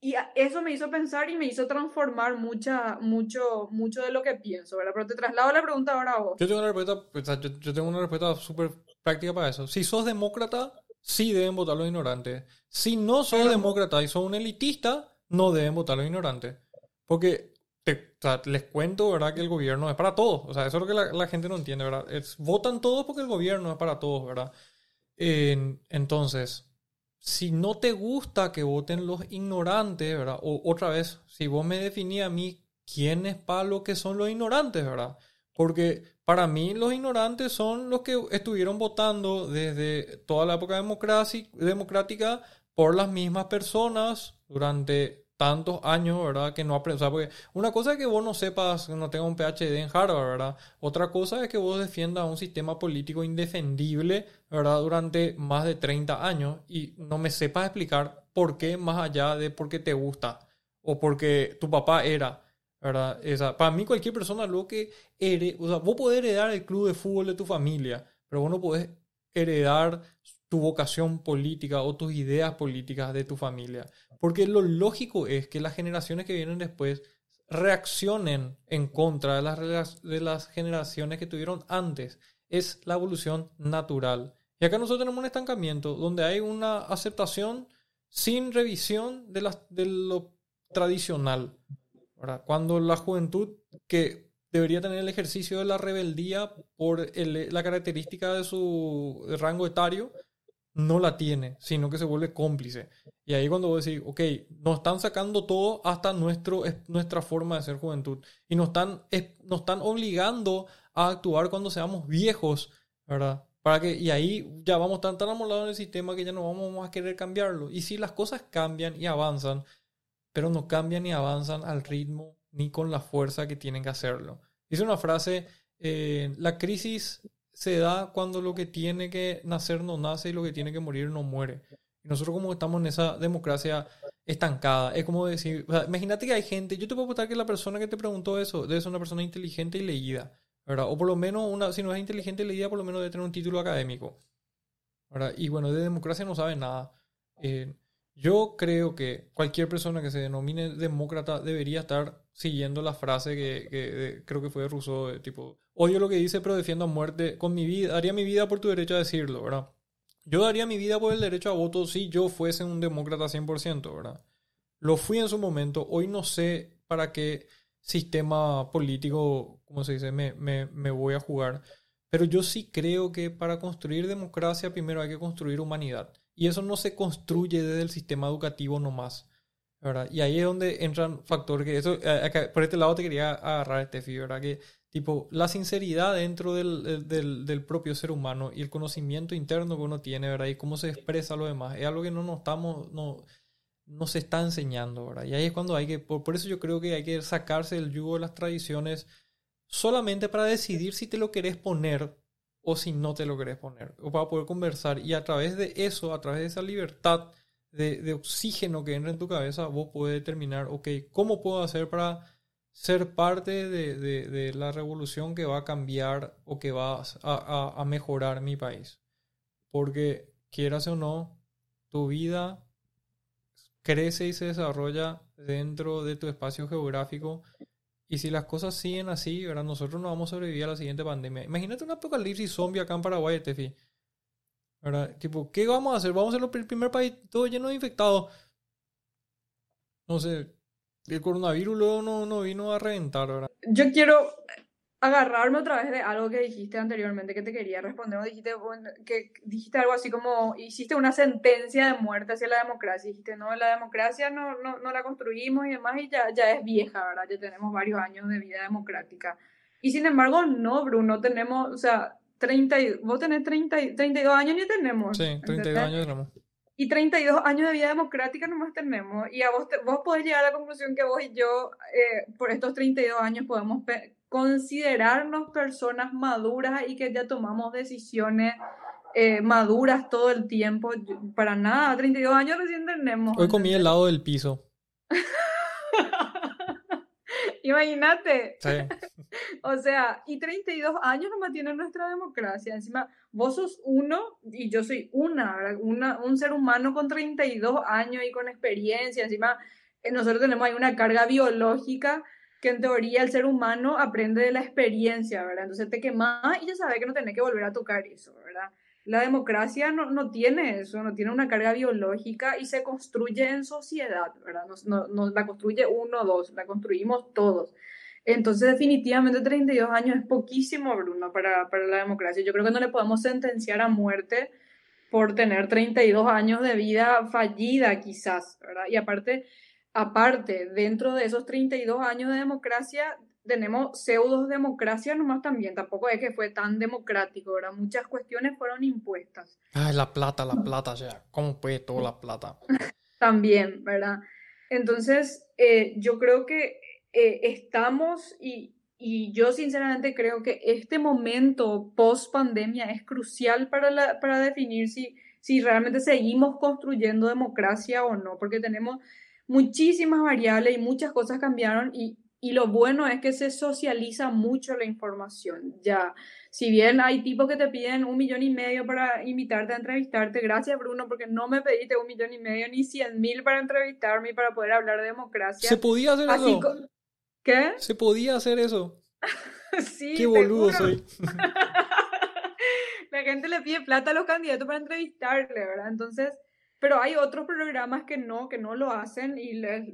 y eso me hizo pensar y me hizo transformar mucha, mucho, mucho de lo que pienso, ¿verdad? Pero te traslado la pregunta ahora a vos. Yo tengo una respuesta, yo, tengo una respuesta súper práctica para eso. Si sos demócrata, sí deben votar los ignorantes. Si no sos demócrata y sos un elitista, no deben votar los ignorantes. Porque te, les cuento, ¿verdad? Que el gobierno es para todos. O sea, eso es lo que la, gente no entiende, ¿verdad? votan todos porque el gobierno es para todos, ¿verdad? entonces, si no te gusta que voten los ignorantes, ¿verdad? O otra vez, si vos me definías a mí quién es para lo que son los ignorantes, ¿verdad? Porque para mí los ignorantes son los que estuvieron votando desde toda la época democrática por las mismas personas durante tantos años, ¿verdad? Que no aprendes. O sea, porque una cosa es que vos no sepas, no tengas un PhD en Harvard, ¿verdad? Otra cosa es que vos defiendas un sistema político indefendible, ¿verdad? Durante más de 30 años y no me sepas explicar por qué más allá de porque te gusta o porque tu papá era, ¿verdad? Esa, para mí cualquier persona lo que herede, o sea, vos podés heredar el club de fútbol de tu familia, pero vos no podés heredar tu vocación política o tus ideas políticas de tu familia. Porque lo lógico es que las generaciones que vienen después reaccionen en contra de las, de las generaciones que tuvieron antes. Es la evolución natural. Y acá nosotros tenemos un estancamiento donde hay una aceptación sin revisión de, de lo tradicional. Cuando la juventud que debería tener el ejercicio de la rebeldía por la característica de su rango etario, no la tiene, sino que se vuelve cómplice. Y ahí cuando vos decís, ok, nos están sacando todo hasta nuestro, nuestra forma de ser juventud. Y nos están, nos están obligando a actuar cuando seamos viejos, ¿verdad? Para que, y ahí ya vamos tan, tan amolados en el sistema que ya no vamos a querer cambiarlo. Y si las cosas cambian y avanzan, pero no cambian ni avanzan al ritmo ni con la fuerza que tienen que hacerlo. Dice una frase, eh, la crisis se da cuando lo que tiene que nacer no nace y lo que tiene que morir no muere. Y nosotros como estamos en esa democracia estancada, es como decir, imagínate que hay gente, yo te puedo apostar que la persona que te preguntó eso debe ser una persona inteligente y leída, ¿verdad? O por lo menos, una, si no es inteligente y leída, por lo menos debe tener un título académico, ¿verdad? Y bueno, de democracia no sabe nada. Eh, yo creo que cualquier persona que se denomine demócrata debería estar siguiendo la frase que, creo que fue de Rousseau, tipo, odio lo que dice, pero defiendo a muerte con mi vida, daría mi vida por tu derecho a decirlo, ¿verdad? Yo daría mi vida por el derecho a voto si yo fuese un demócrata 100%, ¿verdad? Lo fui en su momento, hoy no sé para qué sistema político, como se dice, me, me, me voy a jugar, pero yo sí creo que para construir democracia primero hay que construir humanidad. Y eso no se construye desde el sistema educativo nomás. ¿Verdad? Y ahí es donde entran factores que eso, por este lado te quería agarrar, Steffi, ¿verdad? Que tipo, la sinceridad dentro del, del, del, propio ser humano y el conocimiento interno que uno tiene, ¿verdad? Y cómo se expresa lo demás, es algo que no nos estamos, no, no se está enseñando, ¿verdad? Y ahí es cuando hay que, por, por eso yo creo que hay que sacarse el yugo de las tradiciones solamente para decidir si te lo querés poner o si no te lo querés poner, o para poder conversar. Y a través de eso, a través de esa libertad de, de oxígeno que entra en tu cabeza, vos puedes determinar, ok, ¿cómo puedo hacer para ser parte de, de, de la revolución que va a cambiar o que va a, a, a mejorar mi país? Porque quieras o no, tu vida crece y se desarrolla dentro de tu espacio geográfico. Y si las cosas siguen así, ¿verdad? nosotros no vamos a sobrevivir a la siguiente pandemia. Imagínate un apocalipsis zombie acá en Paraguay, Tefi. ¿Verdad? Tipo, ¿qué vamos a hacer? Vamos a ser el primer país todo lleno de infectados. No sé, el coronavirus luego no, no vino a reventar, ¿verdad? Yo quiero agarrarme otra vez de algo que dijiste anteriormente que te quería responder. Dijiste, que dijiste algo así como, hiciste una sentencia de muerte hacia la democracia. Dijiste, no, la democracia no, no, no la construimos y demás, y ya, ya es vieja, ¿verdad? Ya tenemos varios años de vida democrática. Y sin embargo, no, Bruno, tenemos, o sea, 30, y- vos tenés 30, y- 32 años ni tenemos. Sí, 32 ¿entendés? años tenemos. Y 32 años de vida democrática nomás tenemos. Y a vos, te- vos podés llegar a la conclusión que vos y yo, eh, por estos 32 años, podemos pe- considerarnos personas maduras y que ya tomamos decisiones eh, maduras todo el tiempo. Yo- Para nada, 32 años recién tenemos. Hoy comí helado del piso. Imagínate. Sí. O sea, y 32 años nomás tiene nuestra democracia. Encima, vos sos uno y yo soy una, una un ser humano con 32 años y con experiencia. Encima, eh, nosotros tenemos ahí una carga biológica que en teoría el ser humano aprende de la experiencia, ¿verdad? Entonces te quemás y ya sabes que no tenés que volver a tocar eso, ¿verdad? La democracia no, no tiene eso, no tiene una carga biológica y se construye en sociedad, ¿verdad? No, no, la construye uno dos, la construimos todos. Entonces, definitivamente 32 años es poquísimo, Bruno, para, para la democracia. Yo creo que no le podemos sentenciar a muerte por tener 32 años de vida fallida, quizás, ¿verdad? Y aparte, aparte, dentro de esos 32 años de democracia, tenemos pseudo democracia nomás también. Tampoco es que fue tan democrático, ¿verdad? Muchas cuestiones fueron impuestas Ay, la plata, la plata, o sea, ¿cómo puede toda la plata? también, ¿verdad? Entonces, eh, yo creo que eh, estamos y, y yo sinceramente creo que este momento post pandemia es crucial para, la, para definir si, si realmente seguimos construyendo democracia o no, porque tenemos muchísimas variables y muchas cosas cambiaron y, y lo bueno es que se socializa mucho la información. Ya, si bien hay tipos que te piden un millón y medio para invitarte a entrevistarte, gracias Bruno, porque no me pediste un millón y medio ni cien mil para entrevistarme y para poder hablar de democracia. ¿Se podía hacer Así eso? ¿Qué? ¿Se podía hacer eso? Sí, Qué boludo soy. La gente le pide plata a los candidatos para entrevistarle, ¿verdad? Entonces, pero hay otros programas que no, que no lo hacen y les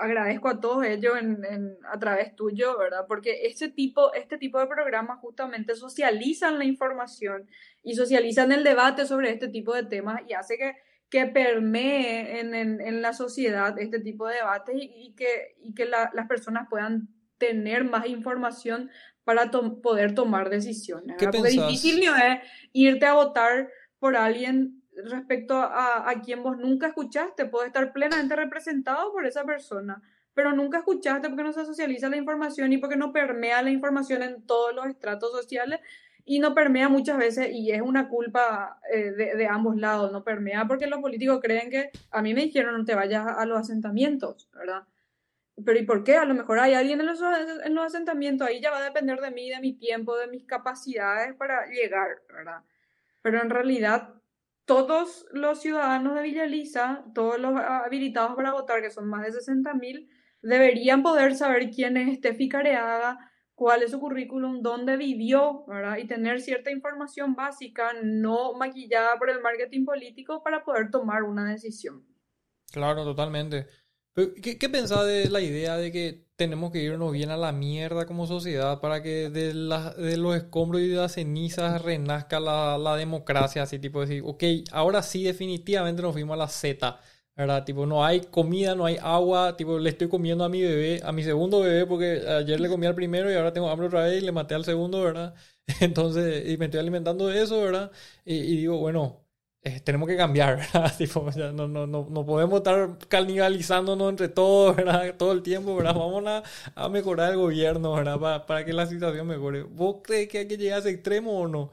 agradezco a todos ellos en, en- a través tuyo, ¿verdad? Porque este tipo, este tipo de programas justamente socializan la información y socializan el debate sobre este tipo de temas y hace que, que permee en, en- en la sociedad este tipo de debates y, y que, y que la- las personas puedan tener más información para to- poder tomar decisiones. ¿Qué ¿verdad? Porque difícil no es irte a votar por alguien respecto a, a quien vos nunca escuchaste. Puede estar plenamente representado por esa persona, pero nunca escuchaste porque no se socializa la información y porque no permea la información en todos los estratos sociales y no permea muchas veces, y es una culpa eh, de, de ambos lados, no permea porque los políticos creen que a mí me dijeron no te vayas a los asentamientos, ¿verdad? Pero ¿y por qué? A lo mejor hay alguien en los, en los asentamientos, ahí ya va a depender de mí, de mi tiempo, de mis capacidades para llegar, ¿verdad? Pero en realidad todos los ciudadanos de Villa Elisa, todos los habilitados para votar, que son más de 60 mil, deberían poder saber quién es Steffi Careaga, cuál es su currículum, dónde vivió, ¿verdad? Y tener cierta información básica, no maquillada por el marketing político, para poder tomar una decisión. Claro, totalmente. ¿qué, ¿Qué de la idea de que tenemos que irnos bien a la mierda como sociedad para que de, la- de los escombros y de las cenizas renazca la, la democracia? Así tipo decir, ok, ahora sí definitivamente nos fuimos a la Z, ¿verdad? Tipo, no hay comida, no hay agua, tipo, le estoy comiendo a mi bebé, a mi segundo bebé, porque ayer le comí al primero y ahora tengo hambre otra vez y le maté al segundo, ¿verdad? Entonces, y me estoy alimentando de eso, ¿verdad? Y, y digo, bueno, eh, tenemos que cambiar, ¿verdad? Tipo, ya no, no, no, no podemos estar canibalizándonos entre todos, ¿verdad? Todo el tiempo, ¿verdad? Vamos a, a mejorar el gobierno, ¿verdad? Para, para que la situación mejore. ¿Vos crees que hay que llegar a ese extremo o no?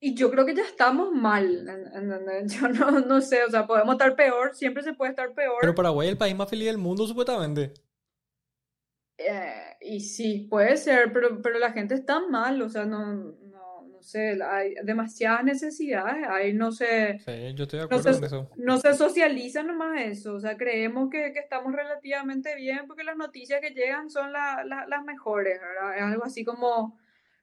Y yo creo que ya estamos mal, Yo no, no sé, o sea, podemos estar peor, siempre se puede estar peor. Pero Paraguay es el país más feliz del mundo, supuestamente. Eh, y sí, puede ser, pero, pero la gente está mal, o sea, no sé, hay demasiadas necesidades, ahí no se... Sí, yo estoy de acuerdo no con eso. No se socializa nomás eso, o sea, creemos que, que estamos relativamente bien porque las noticias que llegan son las mejores, ¿verdad? Es algo así como,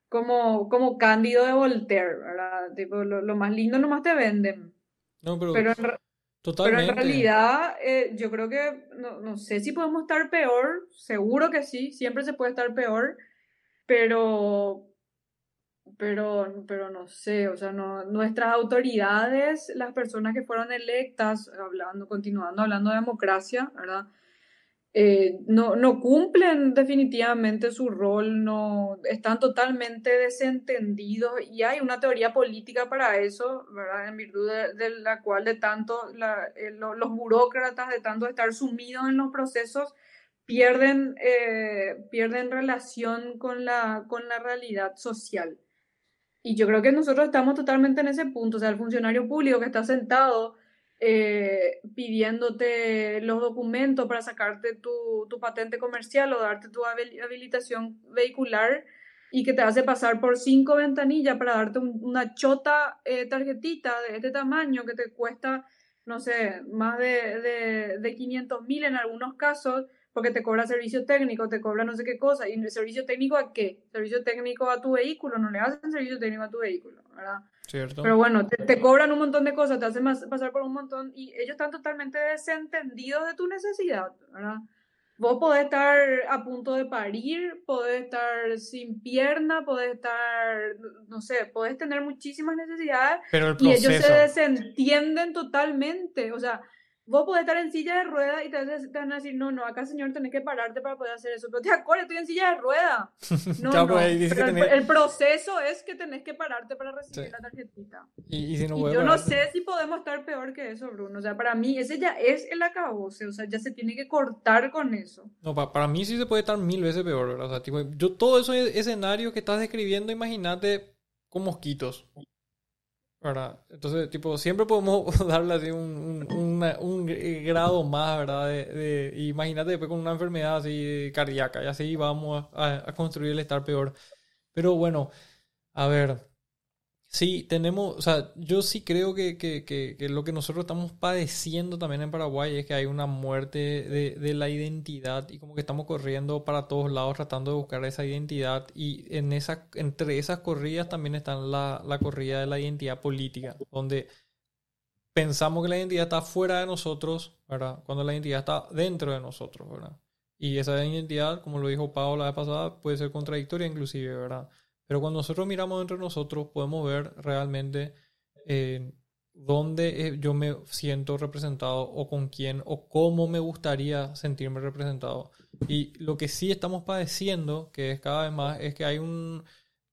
como, como Cándido de Voltaire, ¿verdad? Tipo, lo, lo más lindo nomás te venden. No, pero... Pero en, Totalmente. pero en realidad, eh, yo creo que, no, no, sé si podemos estar peor, seguro que sí, siempre se puede estar peor, pero, pero, pero no sé, o sea, no, nuestras autoridades, las personas que fueron electas, hablando, continuando hablando de democracia, ¿verdad? Eh, no, no cumplen definitivamente su rol, no están totalmente desentendidos y hay una teoría política para eso, ¿verdad? En virtud de, la cual de tanto eh, los burócratas, de tanto estar sumidos en los procesos, pierden, eh, pierden relación con la, con la realidad social. Y yo creo que nosotros estamos totalmente en ese punto, o sea, el funcionario público que está sentado eh, pidiéndote los documentos para sacarte tu, tu, patente comercial o darte tu habilitación vehicular y que te hace pasar por cinco ventanillas para darte una chota eh, tarjetita de este tamaño que te cuesta, no sé, más de, de, de 500 mil en algunos casos porque te cobra servicio técnico, te cobra no sé qué cosa. ¿Y el servicio técnico a qué? Servicio técnico a tu vehículo, no le hacen servicio técnico a tu vehículo, ¿verdad? Cierto. Pero bueno, te, cobran un montón de cosas, te hacen pasar por un montón y ellos están totalmente desentendidos de tu necesidad, ¿verdad? Vos podés estar a punto de parir, podés estar sin pierna, podés estar, no sé, podés tener muchísimas necesidades Pero y ellos se desentienden totalmente. O sea, Vos podés estar en silla de ruedas y te, van a decir, no, no, acá señor tenés que pararte para poder hacer eso. Pero te acuerdas, estoy en silla de ruedas. No, no. el, proceso es que tenés que pararte para recibir la tarjetita. Y, si no yo no sé si podemos estar peor que eso, Bruno. O sea, para mí ese ya es el acabose. O sea, ya se tiene que cortar con eso. No, para mí sí se puede estar mil veces peor, ¿verdad? O sea, tipo, yo todo eso escenario que estás describiendo, imagínate con mosquitos. ¿Verdad? Entonces, tipo, siempre podemos darle así un, un, un grado más, ¿verdad? De, imagínate después con una enfermedad así cardíaca y así vamos a construir el estar peor. Pero bueno, a ver, Sí, tenemos, o sea, yo sí creo que, que, que, lo que nosotros estamos padeciendo también en Paraguay es que hay una muerte de, de, la identidad y como que estamos corriendo para todos lados tratando de buscar esa identidad y en esa, entre esas corridas también está la, la corrida de la identidad política, donde pensamos que la identidad está fuera de nosotros, ¿verdad? Cuando la identidad está dentro de nosotros, ¿verdad? Y esa identidad, como lo dijo Pablo la vez pasada, puede ser contradictoria inclusive, ¿verdad? Pero cuando nosotros miramos entre nosotros, podemos ver realmente eh, dónde eh, yo me siento representado o con quién o cómo me gustaría sentirme representado. Y lo que sí estamos padeciendo, que es cada vez más, es que hay un,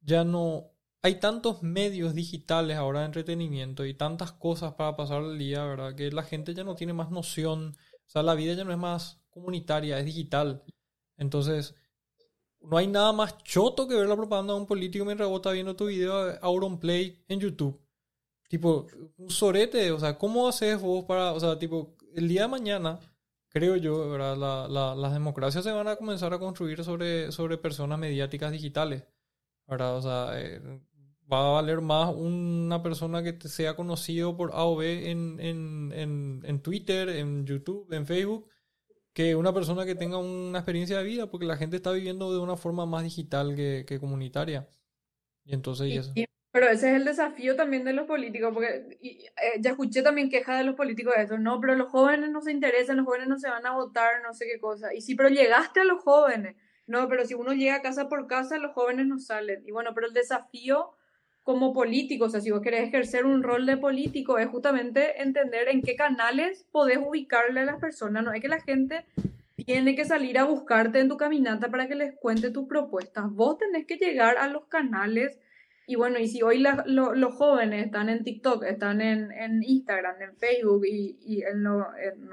ya no, hay tantos medios digitales ahora de entretenimiento y tantas cosas para pasar el día, ¿verdad? Que la gente ya no tiene más noción, o sea, la vida ya no es más comunitaria, es digital. Entonces, no hay nada más choto que ver la propaganda de un político mientras vos estás viendo tu video Auronplay en YouTube. Tipo, un sorete, o sea, ¿cómo haces vos para, o sea, tipo, el día de mañana, creo yo, ¿verdad? La, las democracias se van a comenzar a construir sobre, sobre personas mediáticas digitales, ¿verdad? O sea, eh, va a valer más una persona que sea conocido por AOB en, en, en, en Twitter, en YouTube, en Facebook, que una persona que tenga una experiencia de vida, porque la gente está viviendo de una forma más digital que, comunitaria. Y entonces pero ese es el desafío también de los políticos, porque eh, ya escuché también quejas de los políticos de eso, no, pero los jóvenes no se interesan, los jóvenes no se van a votar, no sé qué cosa. Y sí, pero llegaste a los jóvenes. No, pero si uno llega casa por casa, los jóvenes no salen. Y bueno, pero el desafío como político, o sea, si vos querés ejercer un rol de político, es justamente entender en qué canales podés ubicarle a las personas, no es que la gente tiene que salir a buscarte en tu caminata para que les cuente tus propuestas, vos tenés que llegar a los canales y bueno, y si hoy los jóvenes están en TikTok, están en, en Instagram, en Facebook y, y en, no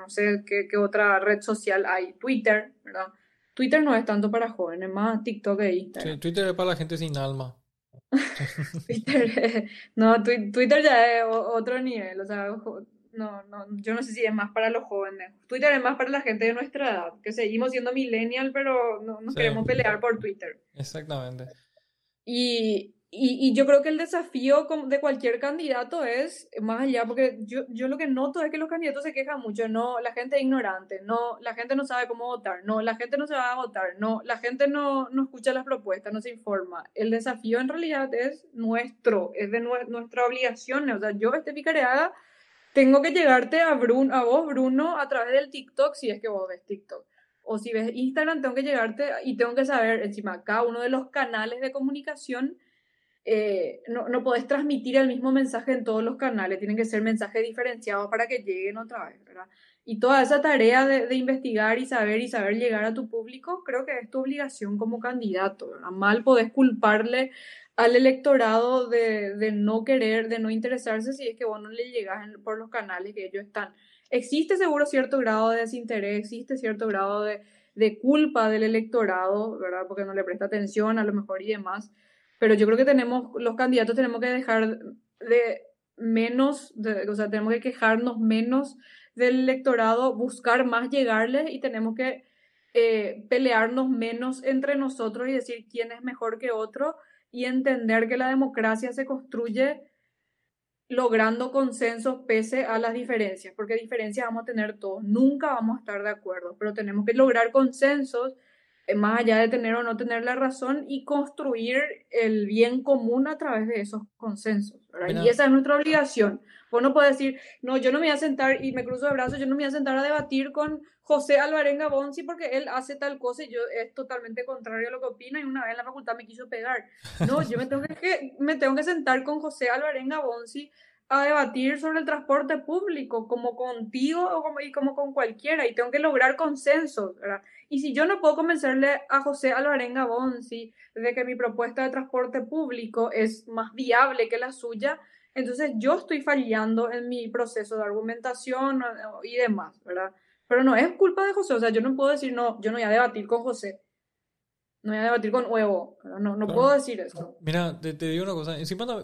sé qué, qué, otra red social hay, Twitter, ¿verdad? Twitter no es tanto para jóvenes, más TikTok e Instagram. Sí, Twitter es para la gente sin alma. Twitter, no, Twitter ya es otro nivel, o sea, no, no, yo no sé si es más para los jóvenes. Twitter es más para la gente de nuestra edad, que seguimos siendo millennial, pero no nos queremos pelear por Twitter. Exactamente. Y, y, yo creo que el desafío de cualquier candidato es más allá, porque yo, yo lo que noto es que los candidatos se quejan mucho, no, la gente es ignorante, no, la gente no sabe cómo votar, no, la gente no se va a votar, no, la gente no, no escucha las propuestas, no se informa. El desafío en realidad es nuestro, es de nuestra obligación, o sea, yo, este picareada, tengo que llegarte a, Bruno, a vos, Bruno, a través del TikTok, si es que vos ves TikTok. O si ves Instagram, tengo que llegarte y tengo que saber, encima, cada uno de los canales de comunicación eh, no, no podés transmitir el mismo mensaje en todos los canales, tienen que ser mensajes diferenciados para que lleguen otra vez. Y toda esa tarea de, investigar y saber y saber llegar a tu público, creo que es tu obligación como candidato, ¿verdad? Mal podés culparle al electorado de, no querer, de no interesarse si es que vos no le llegas por los canales que ellos están. Existe seguro cierto grado de desinterés, existe cierto grado de, de culpa del electorado, ¿verdad? Porque no le presta atención a lo mejor y demás pero yo creo que tenemos, los candidatos tenemos que dejar de menos, o sea, tenemos que quejarnos menos del electorado, buscar más llegarles y tenemos que eh, pelearnos menos entre nosotros y decir quién es mejor que otro y entender que la democracia se construye logrando consensos pese a las diferencias, porque diferencias vamos a tener todos, nunca vamos a estar de acuerdo, pero tenemos que lograr consensos más allá de tener o no tener la razón y construir el bien común a través de esos consensos. Y esa es nuestra obligación. Vos no puedes decir, no, yo no me voy a sentar y me cruzo de brazos, yo no me voy a sentar a debatir con José Alvarenga Bonzi porque él hace tal cosa y yo es totalmente contrario a lo que opina y una vez en la facultad me quiso pegar. No, yo me tengo que, me tengo que sentar con José Alvarenga Bonzi a debatir sobre el transporte público, como contigo o como, y como con cualquiera, y tengo que lograr consensos, ¿verdad? Y si yo no puedo convencerle a José Alvarenga Bonzi de que mi propuesta de transporte público es más viable que la suya, entonces yo estoy fallando en mi proceso de argumentación y demás, ¿verdad? Pero no es culpa de José, o sea, yo no puedo decir, no, yo no voy a debatir con José no voy a debatir con huevo. No, no puedo decir eso. Mira, te, digo una cosa.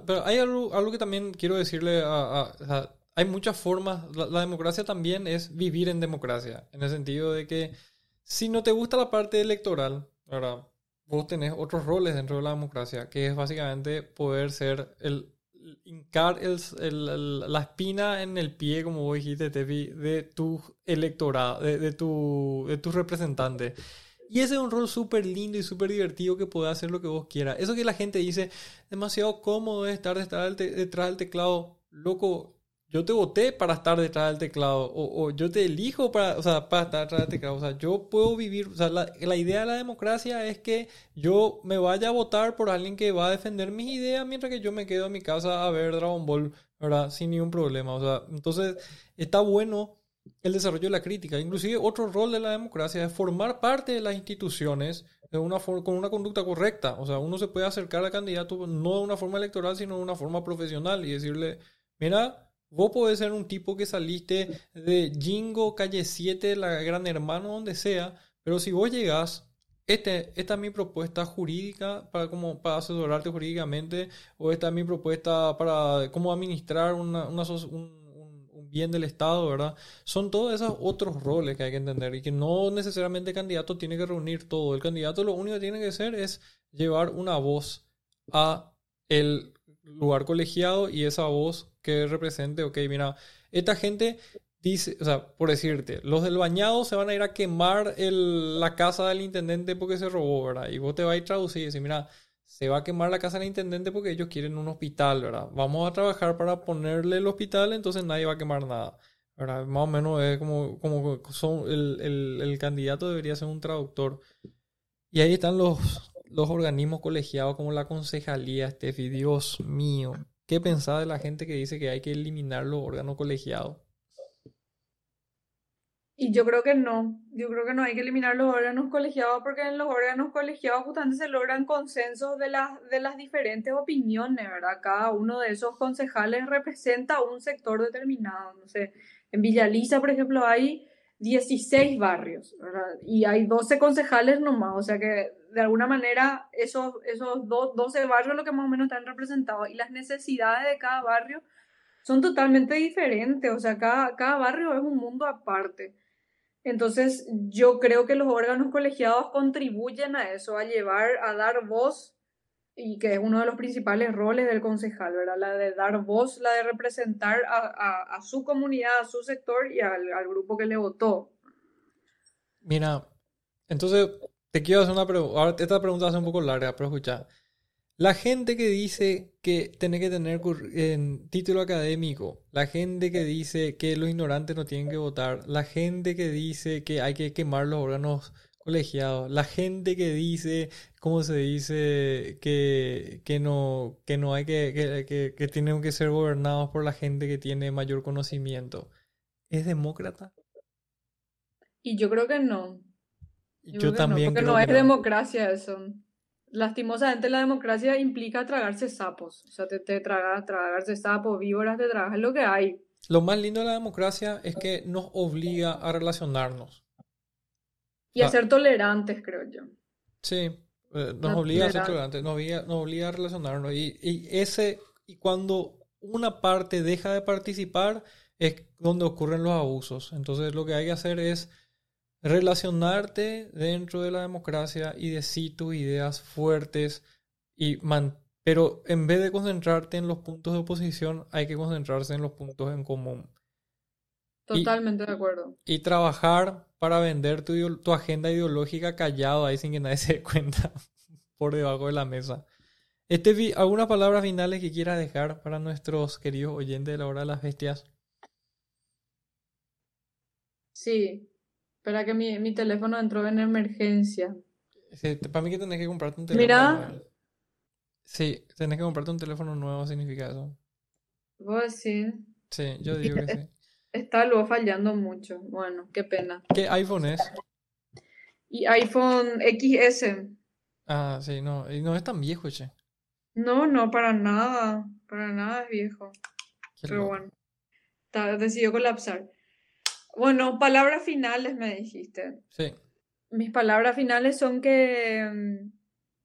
pero hay algo, algo, que también quiero decirle a... hay muchas formas. La, democracia también es vivir en democracia. En el sentido de que si no te gusta la parte electoral, ahora vos tenés otros roles dentro de la democracia, que es básicamente poder ser el hincar el, la espina en el pie, como vos dijiste, Tefi, de tu electorado, de, de, tu, de tus representantes. Y ese es un rol súper lindo y súper divertido que puede hacer lo que vos quieras. Eso que la gente dice, demasiado cómodo es estar detrás del teclado. Loco, yo te voté para estar detrás del teclado. O, yo te elijo para, para estar detrás del teclado. O sea, yo puedo vivir. O sea, la, la, idea de la democracia es que yo me vaya a votar por alguien que va a defender mis ideas mientras que yo me quedo en mi casa a ver Dragon Ball, ¿verdad? Sin ningún problema. O sea, entonces está bueno el desarrollo de la crítica. Inclusive otro rol de la democracia es formar parte de las instituciones de una con una conducta correcta. O sea, uno se puede acercar al candidato no de una forma electoral, sino de una forma profesional y decirle, mira, vos podés ser un tipo que saliste de Jingo, calle 7, la Gran Hermano, donde sea, pero si vos llegás este, esta es mi propuesta jurídica para, como, para asesorarte jurídicamente o esta es mi propuesta para cómo administrar una, un, bien del Estado, ¿verdad? Son todos esos otros roles que hay que entender y que no necesariamente el candidato tiene que reunir todo. El candidato lo único que tiene que hacer es llevar una voz a el lugar colegiado y esa voz que represente, ok, mira, esta gente dice, o sea, por decirte, los del bañado se van a ir a quemar la casa del intendente porque se robó, ¿verdad? Y vos te vas a ir a traducir y decir, mira, se va a quemar la casa del intendente porque ellos quieren un hospital, ¿verdad? Vamos a trabajar para ponerle el hospital, entonces nadie va a quemar nada. ¿verdad? Más o menos es como, como son, el, el, candidato debería ser un traductor. Y ahí están los, los organismos colegiados como la concejalía, Steffi. Dios mío, ¿qué pensaba de la gente que dice que hay que eliminar los órganos colegiados? Y yo creo que no, yo creo que no hay que eliminar los órganos colegiados porque en los órganos colegiados justamente se logran consensos de las, de las diferentes opiniones, ¿verdad? Cada uno de esos concejales representa un sector determinado, no sé, en Villaliza, por ejemplo, hay 16 barrios, ¿verdad? Y hay 12 concejales nomás, o sea que de alguna manera esos, esos 12 barrios lo que más o menos están representados y las necesidades de cada barrio son totalmente diferentes, o sea, cada, cada barrio es un mundo aparte. Entonces, yo creo que los órganos colegiados contribuyen a eso, a llevar, a dar voz, y que es uno de los principales roles del concejal, ¿verdad? La de dar voz, la de representar a, su comunidad, a su sector y al, al, grupo que le votó. Mira, entonces te quiero hacer una pregunta. Esta pregunta ser un poco larga, pero escucha. La gente que dice que tiene que tener en título académico, la gente que dice que los ignorantes no tienen que votar, la gente que dice que hay que quemar los órganos colegiados, la gente que dice, ¿cómo se dice? Que, que no, que no hay que, que, que, tienen que ser gobernados por la gente que tiene mayor conocimiento. ¿Es demócrata? Y yo creo que no. Yo, también. No, porque no es democracia eso lastimosamente la democracia implica tragarse sapos. O sea, te, te tragas, tragarse sapos, víboras, te tragas lo que hay. Lo más lindo de la democracia es que nos obliga a relacionarnos. Y a ser tolerantes, creo yo. Sí, eh, nos obliga a ser tolerantes, nos obliga, nos obliga a relacionarnos. Y, y, ese, y cuando una parte deja de participar, es donde ocurren los abusos. Entonces lo que hay que hacer es relacionarte dentro de la democracia y decir tus ideas fuertes y pero en vez de concentrarte en los puntos de oposición hay que concentrarse en los puntos en común. Totalmente de acuerdo. Y trabajar para vender tu, tu, agenda ideológica callado ahí sin que nadie se dé cuenta por debajo de la mesa. Este, ¿Algunas palabras finales que quieras dejar para nuestros queridos oyentes de la hora de las bestias? Sí, Espera que mi, mi teléfono entró en emergencia. para mí que tenés que comprarte un teléfono Mira. Sí, tenés que comprarte un teléfono nuevo, significa eso. ¿Vos sí? Sí, yo digo que sí. Está luego fallando mucho. Bueno, qué pena. ¿Qué iPhone es? Y iPhone XS. Ah, sí, no. Y no es tan viejo, che. No, no, para nada. Para nada es viejo. Pero bueno. Está, decidió colapsar. Bueno, palabras finales me dijiste. Sí. Mis palabras finales son que, mm,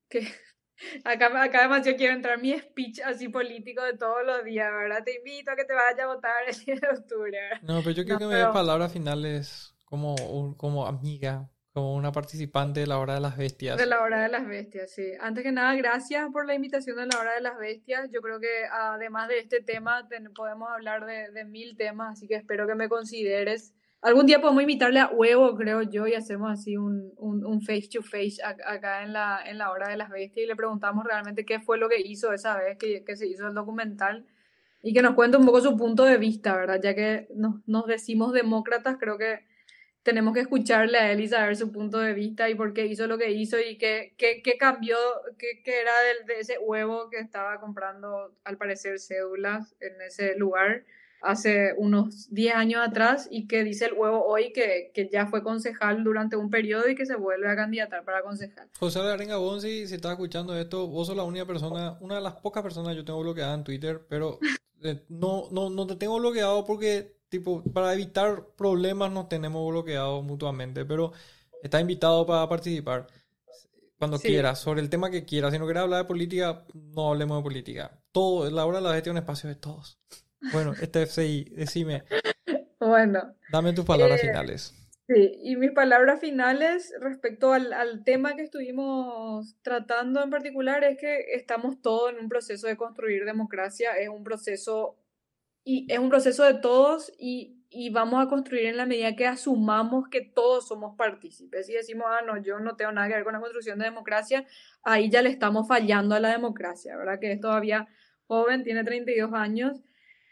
que acá, acá además yo quiero entrar mi speech así político de todos los días, ¿verdad? Te invito a que te vayas a votar el 10 de octubre. No, pero yo quiero que me des palabras finales como, como amiga, como una participante de la Hora de las Bestias. De la Hora de las Bestias, sí. Antes que nada, gracias por la invitación de la Hora de las Bestias. Yo creo que además de este tema, podemos hablar de, de mil temas, así que espero que me consideres Algún día podemos invitarle a Huevo, creo yo, y hacemos así un, un, face to face acá en la, en la hora de las bestias y le preguntamos realmente qué fue lo que hizo esa vez que, que se hizo el documental y que nos cuente un poco su punto de vista, ¿verdad? Ya que nos, nos decimos demócratas, creo que tenemos que escucharle a él y saber su punto de vista y por qué hizo lo que hizo y qué, qué, qué cambió, qué, qué era de, de, ese huevo que estaba comprando, al parecer, cédulas en ese lugar hace unos 10 años atrás y que dice el huevo hoy que, que, ya fue concejal durante un periodo y que se vuelve a candidatar para concejal. José Arenga Bonzi, si estás escuchando esto, vos sos la única persona, una de las pocas personas que yo tengo bloqueada en Twitter, pero eh, no, no, no te tengo bloqueado porque, tipo, para evitar problemas nos tenemos bloqueados mutuamente, pero está invitado para participar. Cuando quieras, sobre el tema que quieras. Si no quieres hablar de política, no hablemos de política. Todo, la hora de la gestión es un espacio de todos. Bueno, este FCI, decime. Bueno. Dame tus palabras eh, finales. Sí, y mis palabras finales respecto al, al, tema que estuvimos tratando en particular es que estamos todos en un proceso de construir democracia, es un proceso y es un proceso de todos y, y vamos a construir en la medida que asumamos que todos somos partícipes y decimos, ah, no, yo no tengo nada que ver con la construcción de democracia, ahí ya le estamos fallando a la democracia, ¿verdad? Que es todavía joven, tiene 32 años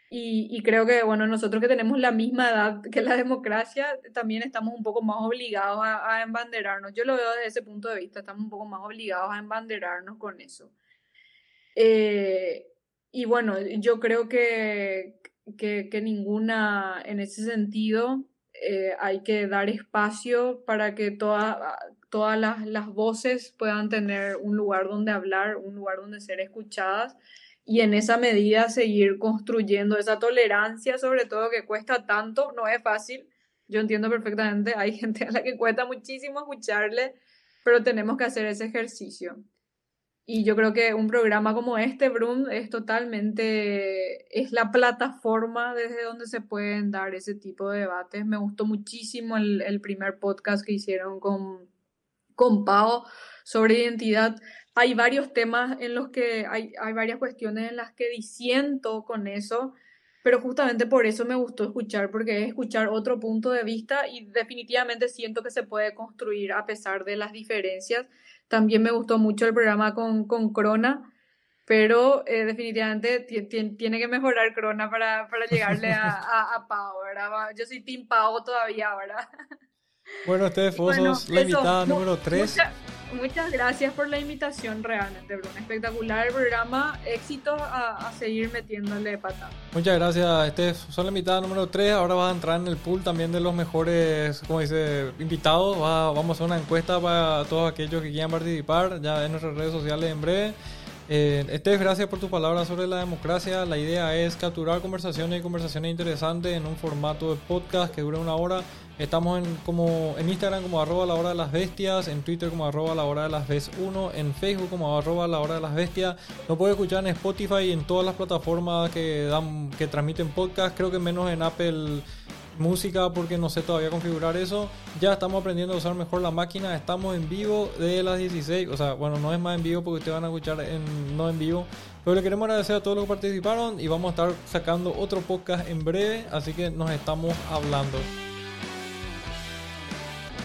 y, creo que, bueno, nosotros que tenemos la misma edad que la democracia, también estamos un poco más obligados a, a, embanderarnos. Yo lo veo desde ese punto de vista, estamos un poco más obligados a embanderarnos con eso. Eh, y bueno, yo creo que, que, que ninguna, en ese sentido, eh, hay que dar espacio para que toda, todas las, las voces puedan tener un lugar donde hablar, un lugar donde ser escuchadas y en esa medida seguir construyendo esa tolerancia, sobre todo que cuesta tanto, no es fácil, Yo entiendo perfectamente, hay gente a la que cuesta muchísimo escucharle, pero tenemos que hacer ese ejercicio. Y yo creo que un programa como este, Brum, es totalmente, es la plataforma desde donde se pueden dar ese tipo de debates. Me gustó muchísimo el, primer podcast que hicieron con, con Pau sobre identidad. Hay varios temas en los que hay, hay varias cuestiones en las que disiento con eso, pero justamente por eso me gustó escuchar, porque es escuchar otro punto de vista y definitivamente siento que se puede construir a pesar de las diferencias. También me gustó mucho el programa con, con Crona, pero eh, definitivamente tiene que mejorar Crona para, para llegarle a, a, a Pau, ¿verdad? Yo soy Team Pau todavía, ¿verdad? Bueno, ustedes vos sos la invitada número 3. muchas gracias por la invitación realmente, Bruno. Espectacular el programa. Éxito a, a seguir metiéndole pata. Muchas gracias, Steph. Son la invitada número 3. Ahora vas a entrar en el pool también de los mejores, como dice, invitados. vamos a hacer una encuesta para todos aquellos que quieran participar ya en nuestras redes sociales en breve. Eh, Steph, gracias por tus palabras sobre la democracia. La idea es capturar conversaciones y conversaciones interesantes en un formato de podcast que dure una hora. Estamos en, como, en Instagram como arroba la hora de las bestias, en Twitter como arroba la hora de las bes 1, en Facebook como arroba la hora de las bestias. Lo puedes escuchar en Spotify y en todas las plataformas que, dan, que transmiten podcast, creo que menos en Apple música porque no sé todavía configurar eso. Ya estamos aprendiendo a usar mejor la máquina. Estamos en vivo de las 16. O sea, bueno, no es más en vivo porque ustedes van a escuchar en, no en vivo. Pero le queremos agradecer a todos los que participaron y vamos a estar sacando otro podcast en breve. Así que nos estamos hablando.